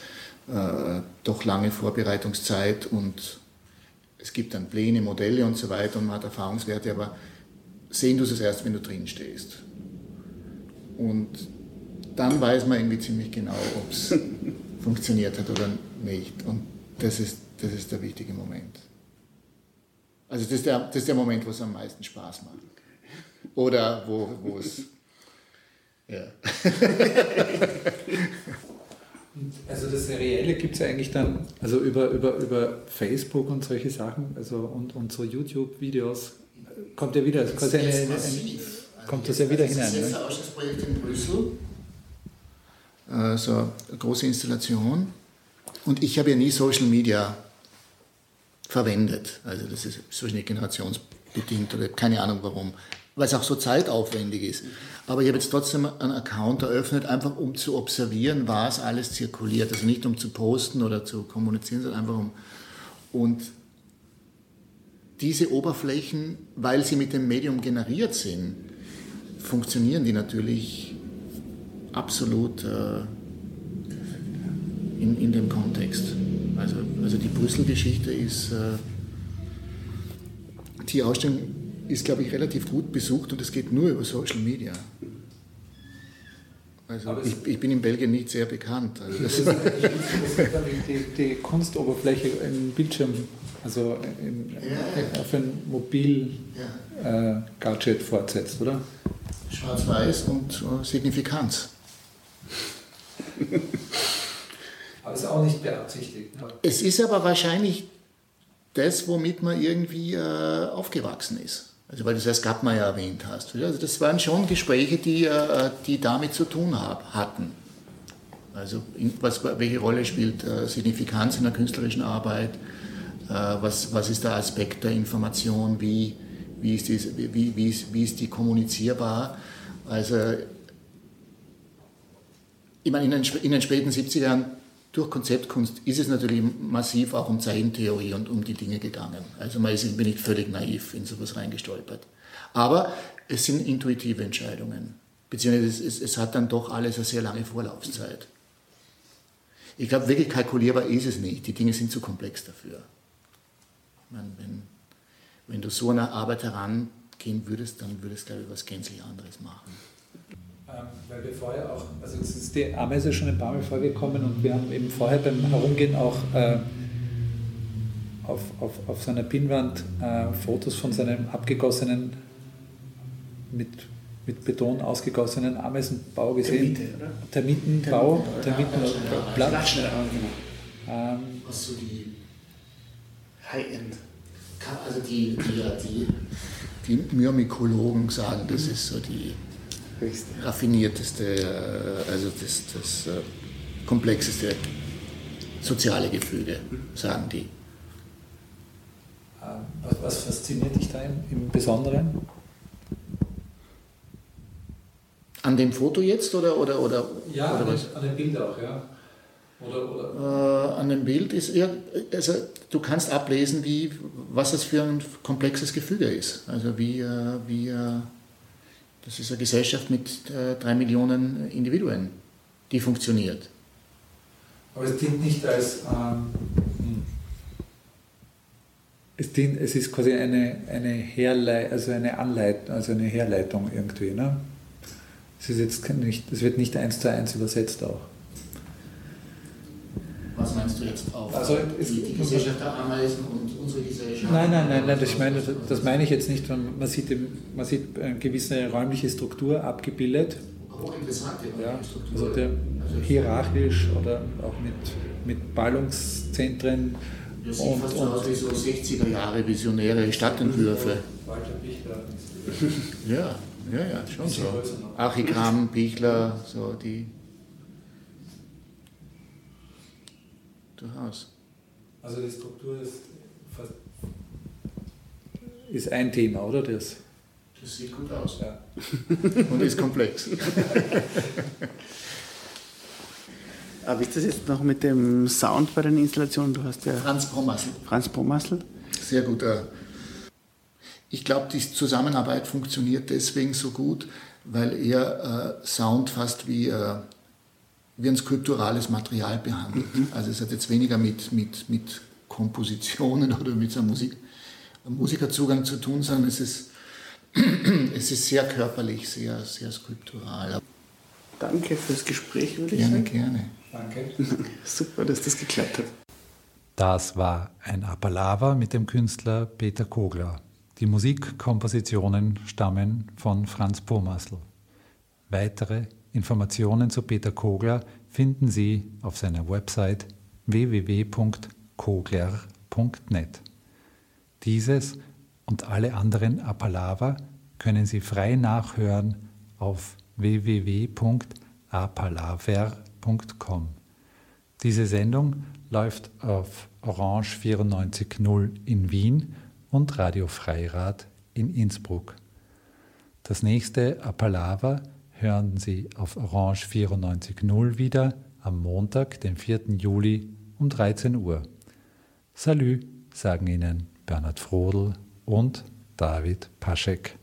S2: äh, doch lange Vorbereitungszeit und es gibt dann Pläne, Modelle und so weiter und man hat Erfahrungswerte, aber sehen du es erst, wenn du drin stehst. Und dann weiß man irgendwie ziemlich genau, ob es [LAUGHS] funktioniert hat oder nicht. Und das ist, das ist der wichtige Moment. Also das ist der, das ist der Moment, wo es am meisten Spaß macht oder wo, wo es. [LAUGHS] Ja.
S1: also das Serielle gibt es eigentlich dann, also über, über, über Facebook und solche Sachen, also und, und so YouTube-Videos, kommt ja wieder, das eine, eine, ein, kommt das ja wieder hinein. Das ist jetzt ne? ein Ausschussprojekt in
S2: Brüssel, äh, so eine große Installation. Und ich habe ja nie Social Media verwendet. Also das ist so eine generationsbedingt oder keine Ahnung warum weil es auch so zeitaufwendig ist. Aber ich habe jetzt trotzdem einen Account eröffnet, einfach um zu observieren, was alles zirkuliert. Also nicht um zu posten oder zu kommunizieren, sondern einfach um. Und diese Oberflächen, weil sie mit dem Medium generiert sind, funktionieren die natürlich absolut äh, in, in dem Kontext. Also, also die Brüssel-Geschichte ist, äh, die Ausstellung ist, glaube ich, relativ gut besucht und es geht nur über Social Media. Also ich, ich, bin in Belgien nicht sehr bekannt. Also das [LAUGHS]
S1: die, die, die, Kunstoberfläche im Bildschirm also in, ja. auf ein Mobil-Gadget ja. äh, fortsetzt, oder?
S2: Schwarz-Weiß und uh, Signifikanz.
S1: aber es ist auch nicht beabsichtigt. Ne?
S2: Es ist aber wahrscheinlich das, womit man irgendwie äh, aufgewachsen ist. Also weil du das Gapma ja erwähnt hast. Also das waren schon Gespräche, die, äh, die damit zu tun hab, hatten. Also was, welche Rolle spielt äh, Signifikanz in der künstlerischen Arbeit? Äh, was, was ist der Aspekt der Information? Wie, wie, ist, die, wie, wie, ist, wie ist die kommunizierbar? Also ich meine, in den, in den späten 70er Jahren durch Konzeptkunst ist es natürlich massiv auch um Zeichentheorie und um die Dinge gegangen. Also man ist irgendwie nicht völlig naiv in sowas reingestolpert. Aber es sind intuitive Entscheidungen. Beziehungsweise es, es, hat dann doch alles eine sehr lange Vorlaufzeit. Ich glaube, wirklich kalkulierbar ist es nicht. Die Dinge sind zu komplex dafür. Meine, wenn, wenn du so einer Arbeit herangehen würdest, dann würdest du, glaube ich, was gänzlich anderes machen.
S1: Ähm, weil wir vorher auch, also es ist die Ameise schon ein paar Mal vorgekommen und wir haben eben vorher beim Herumgehen auch äh, auf, auf, auf seiner Pinnwand äh, Fotos von seinem abgegossenen, mit, mit Beton ausgegossenen Ameisenbau gesehen. Termite, oder? Termitenbau, Termitenplatz.
S2: Genau. Ähm, Was so die High-End, also die, die, die, die Myrmikologen sagen, das ist so die raffinierteste, äh, also das, das äh, komplexeste soziale Gefüge, sagen die.
S1: Ähm, was, was fasziniert dich da im, Besonderen?
S2: An dem Foto jetzt oder oder oder?
S1: Ja,
S2: oder
S1: an, was? an dem Bild auch, ja. Oder,
S2: oder? Äh, an dem Bild ist eher, also du kannst ablesen, wie, was das für ein komplexes Gefüge ist. Also wie, äh, wie das ist eine Gesellschaft mit äh, drei Millionen Individuen, die funktioniert.
S1: Aber es dient nicht als. Ähm, hm. es, dient, es ist quasi eine, eine Herlei also eine Anleitung, also eine Herleitung irgendwie. Ne? Es, ist jetzt nicht, es wird nicht eins zu eins übersetzt auch.
S2: Was meinst du jetzt auf also, die, die Gesellschaft der Ameisen und unsere Gesellschaft?
S1: Nein, nein, nein, nein das, meine, das meine ich jetzt nicht. Man sieht, man sieht eine gewisse räumliche Struktur abgebildet.
S2: Aber interessante
S1: ja, Struktur. Also, der, also hierarchisch oder auch mit, mit Ballungszentren.
S2: Das sieht und, fast so aus wie so 60er Jahre visionäre Stadtentwürfe. ja, ja, ja, schon so. Archikram, Bichler, so die durchaus.
S1: Also die Struktur ist, ist ein Thema, oder? Das,
S2: das sieht gut aus. Ja. [LAUGHS] Und ist komplex. [LAUGHS]
S3: Aber wie ist das jetzt noch mit dem Sound bei den Installationen? Du hast ja
S2: Franz Promassel.
S3: Franz Promassel.
S2: Sehr gut. Ich glaube, die Zusammenarbeit funktioniert deswegen so gut, weil er äh, Sound fast wie äh, wie ein skulpturales Material behandelt. Mhm. Also es hat jetzt weniger mit, mit, mit Kompositionen [LAUGHS] oder mit so einem, Musik, Musikerzugang zu tun, sondern es ist, [CLEARS THROAT] es ist sehr körperlich, sehr, sehr skulptural.
S3: Danke fürs Gespräch,
S2: würde gerne, ich sagen. Gerne,
S1: gerne.
S3: Danke. [LAUGHS] Super, dass das geklappt hat.
S1: Das war ein Appalava mit dem Künstler Peter Kogler. Die Musikkompositionen stammen von Franz Pomasl. Weitere Informationen zu Peter Kogler finden Sie auf seiner Website www.kogler.net. Dieses und alle anderen Apalava können Sie frei nachhören auf www.apalaver.com. Diese Sendung läuft auf Orange 94.0 in Wien und Radio Freirad in Innsbruck. Das nächste Apalava hören Sie auf Orange 94.0 wieder am Montag, den 4. Juli um 13 Uhr. Salü, sagen Ihnen Bernhard Frodel und David Paschek.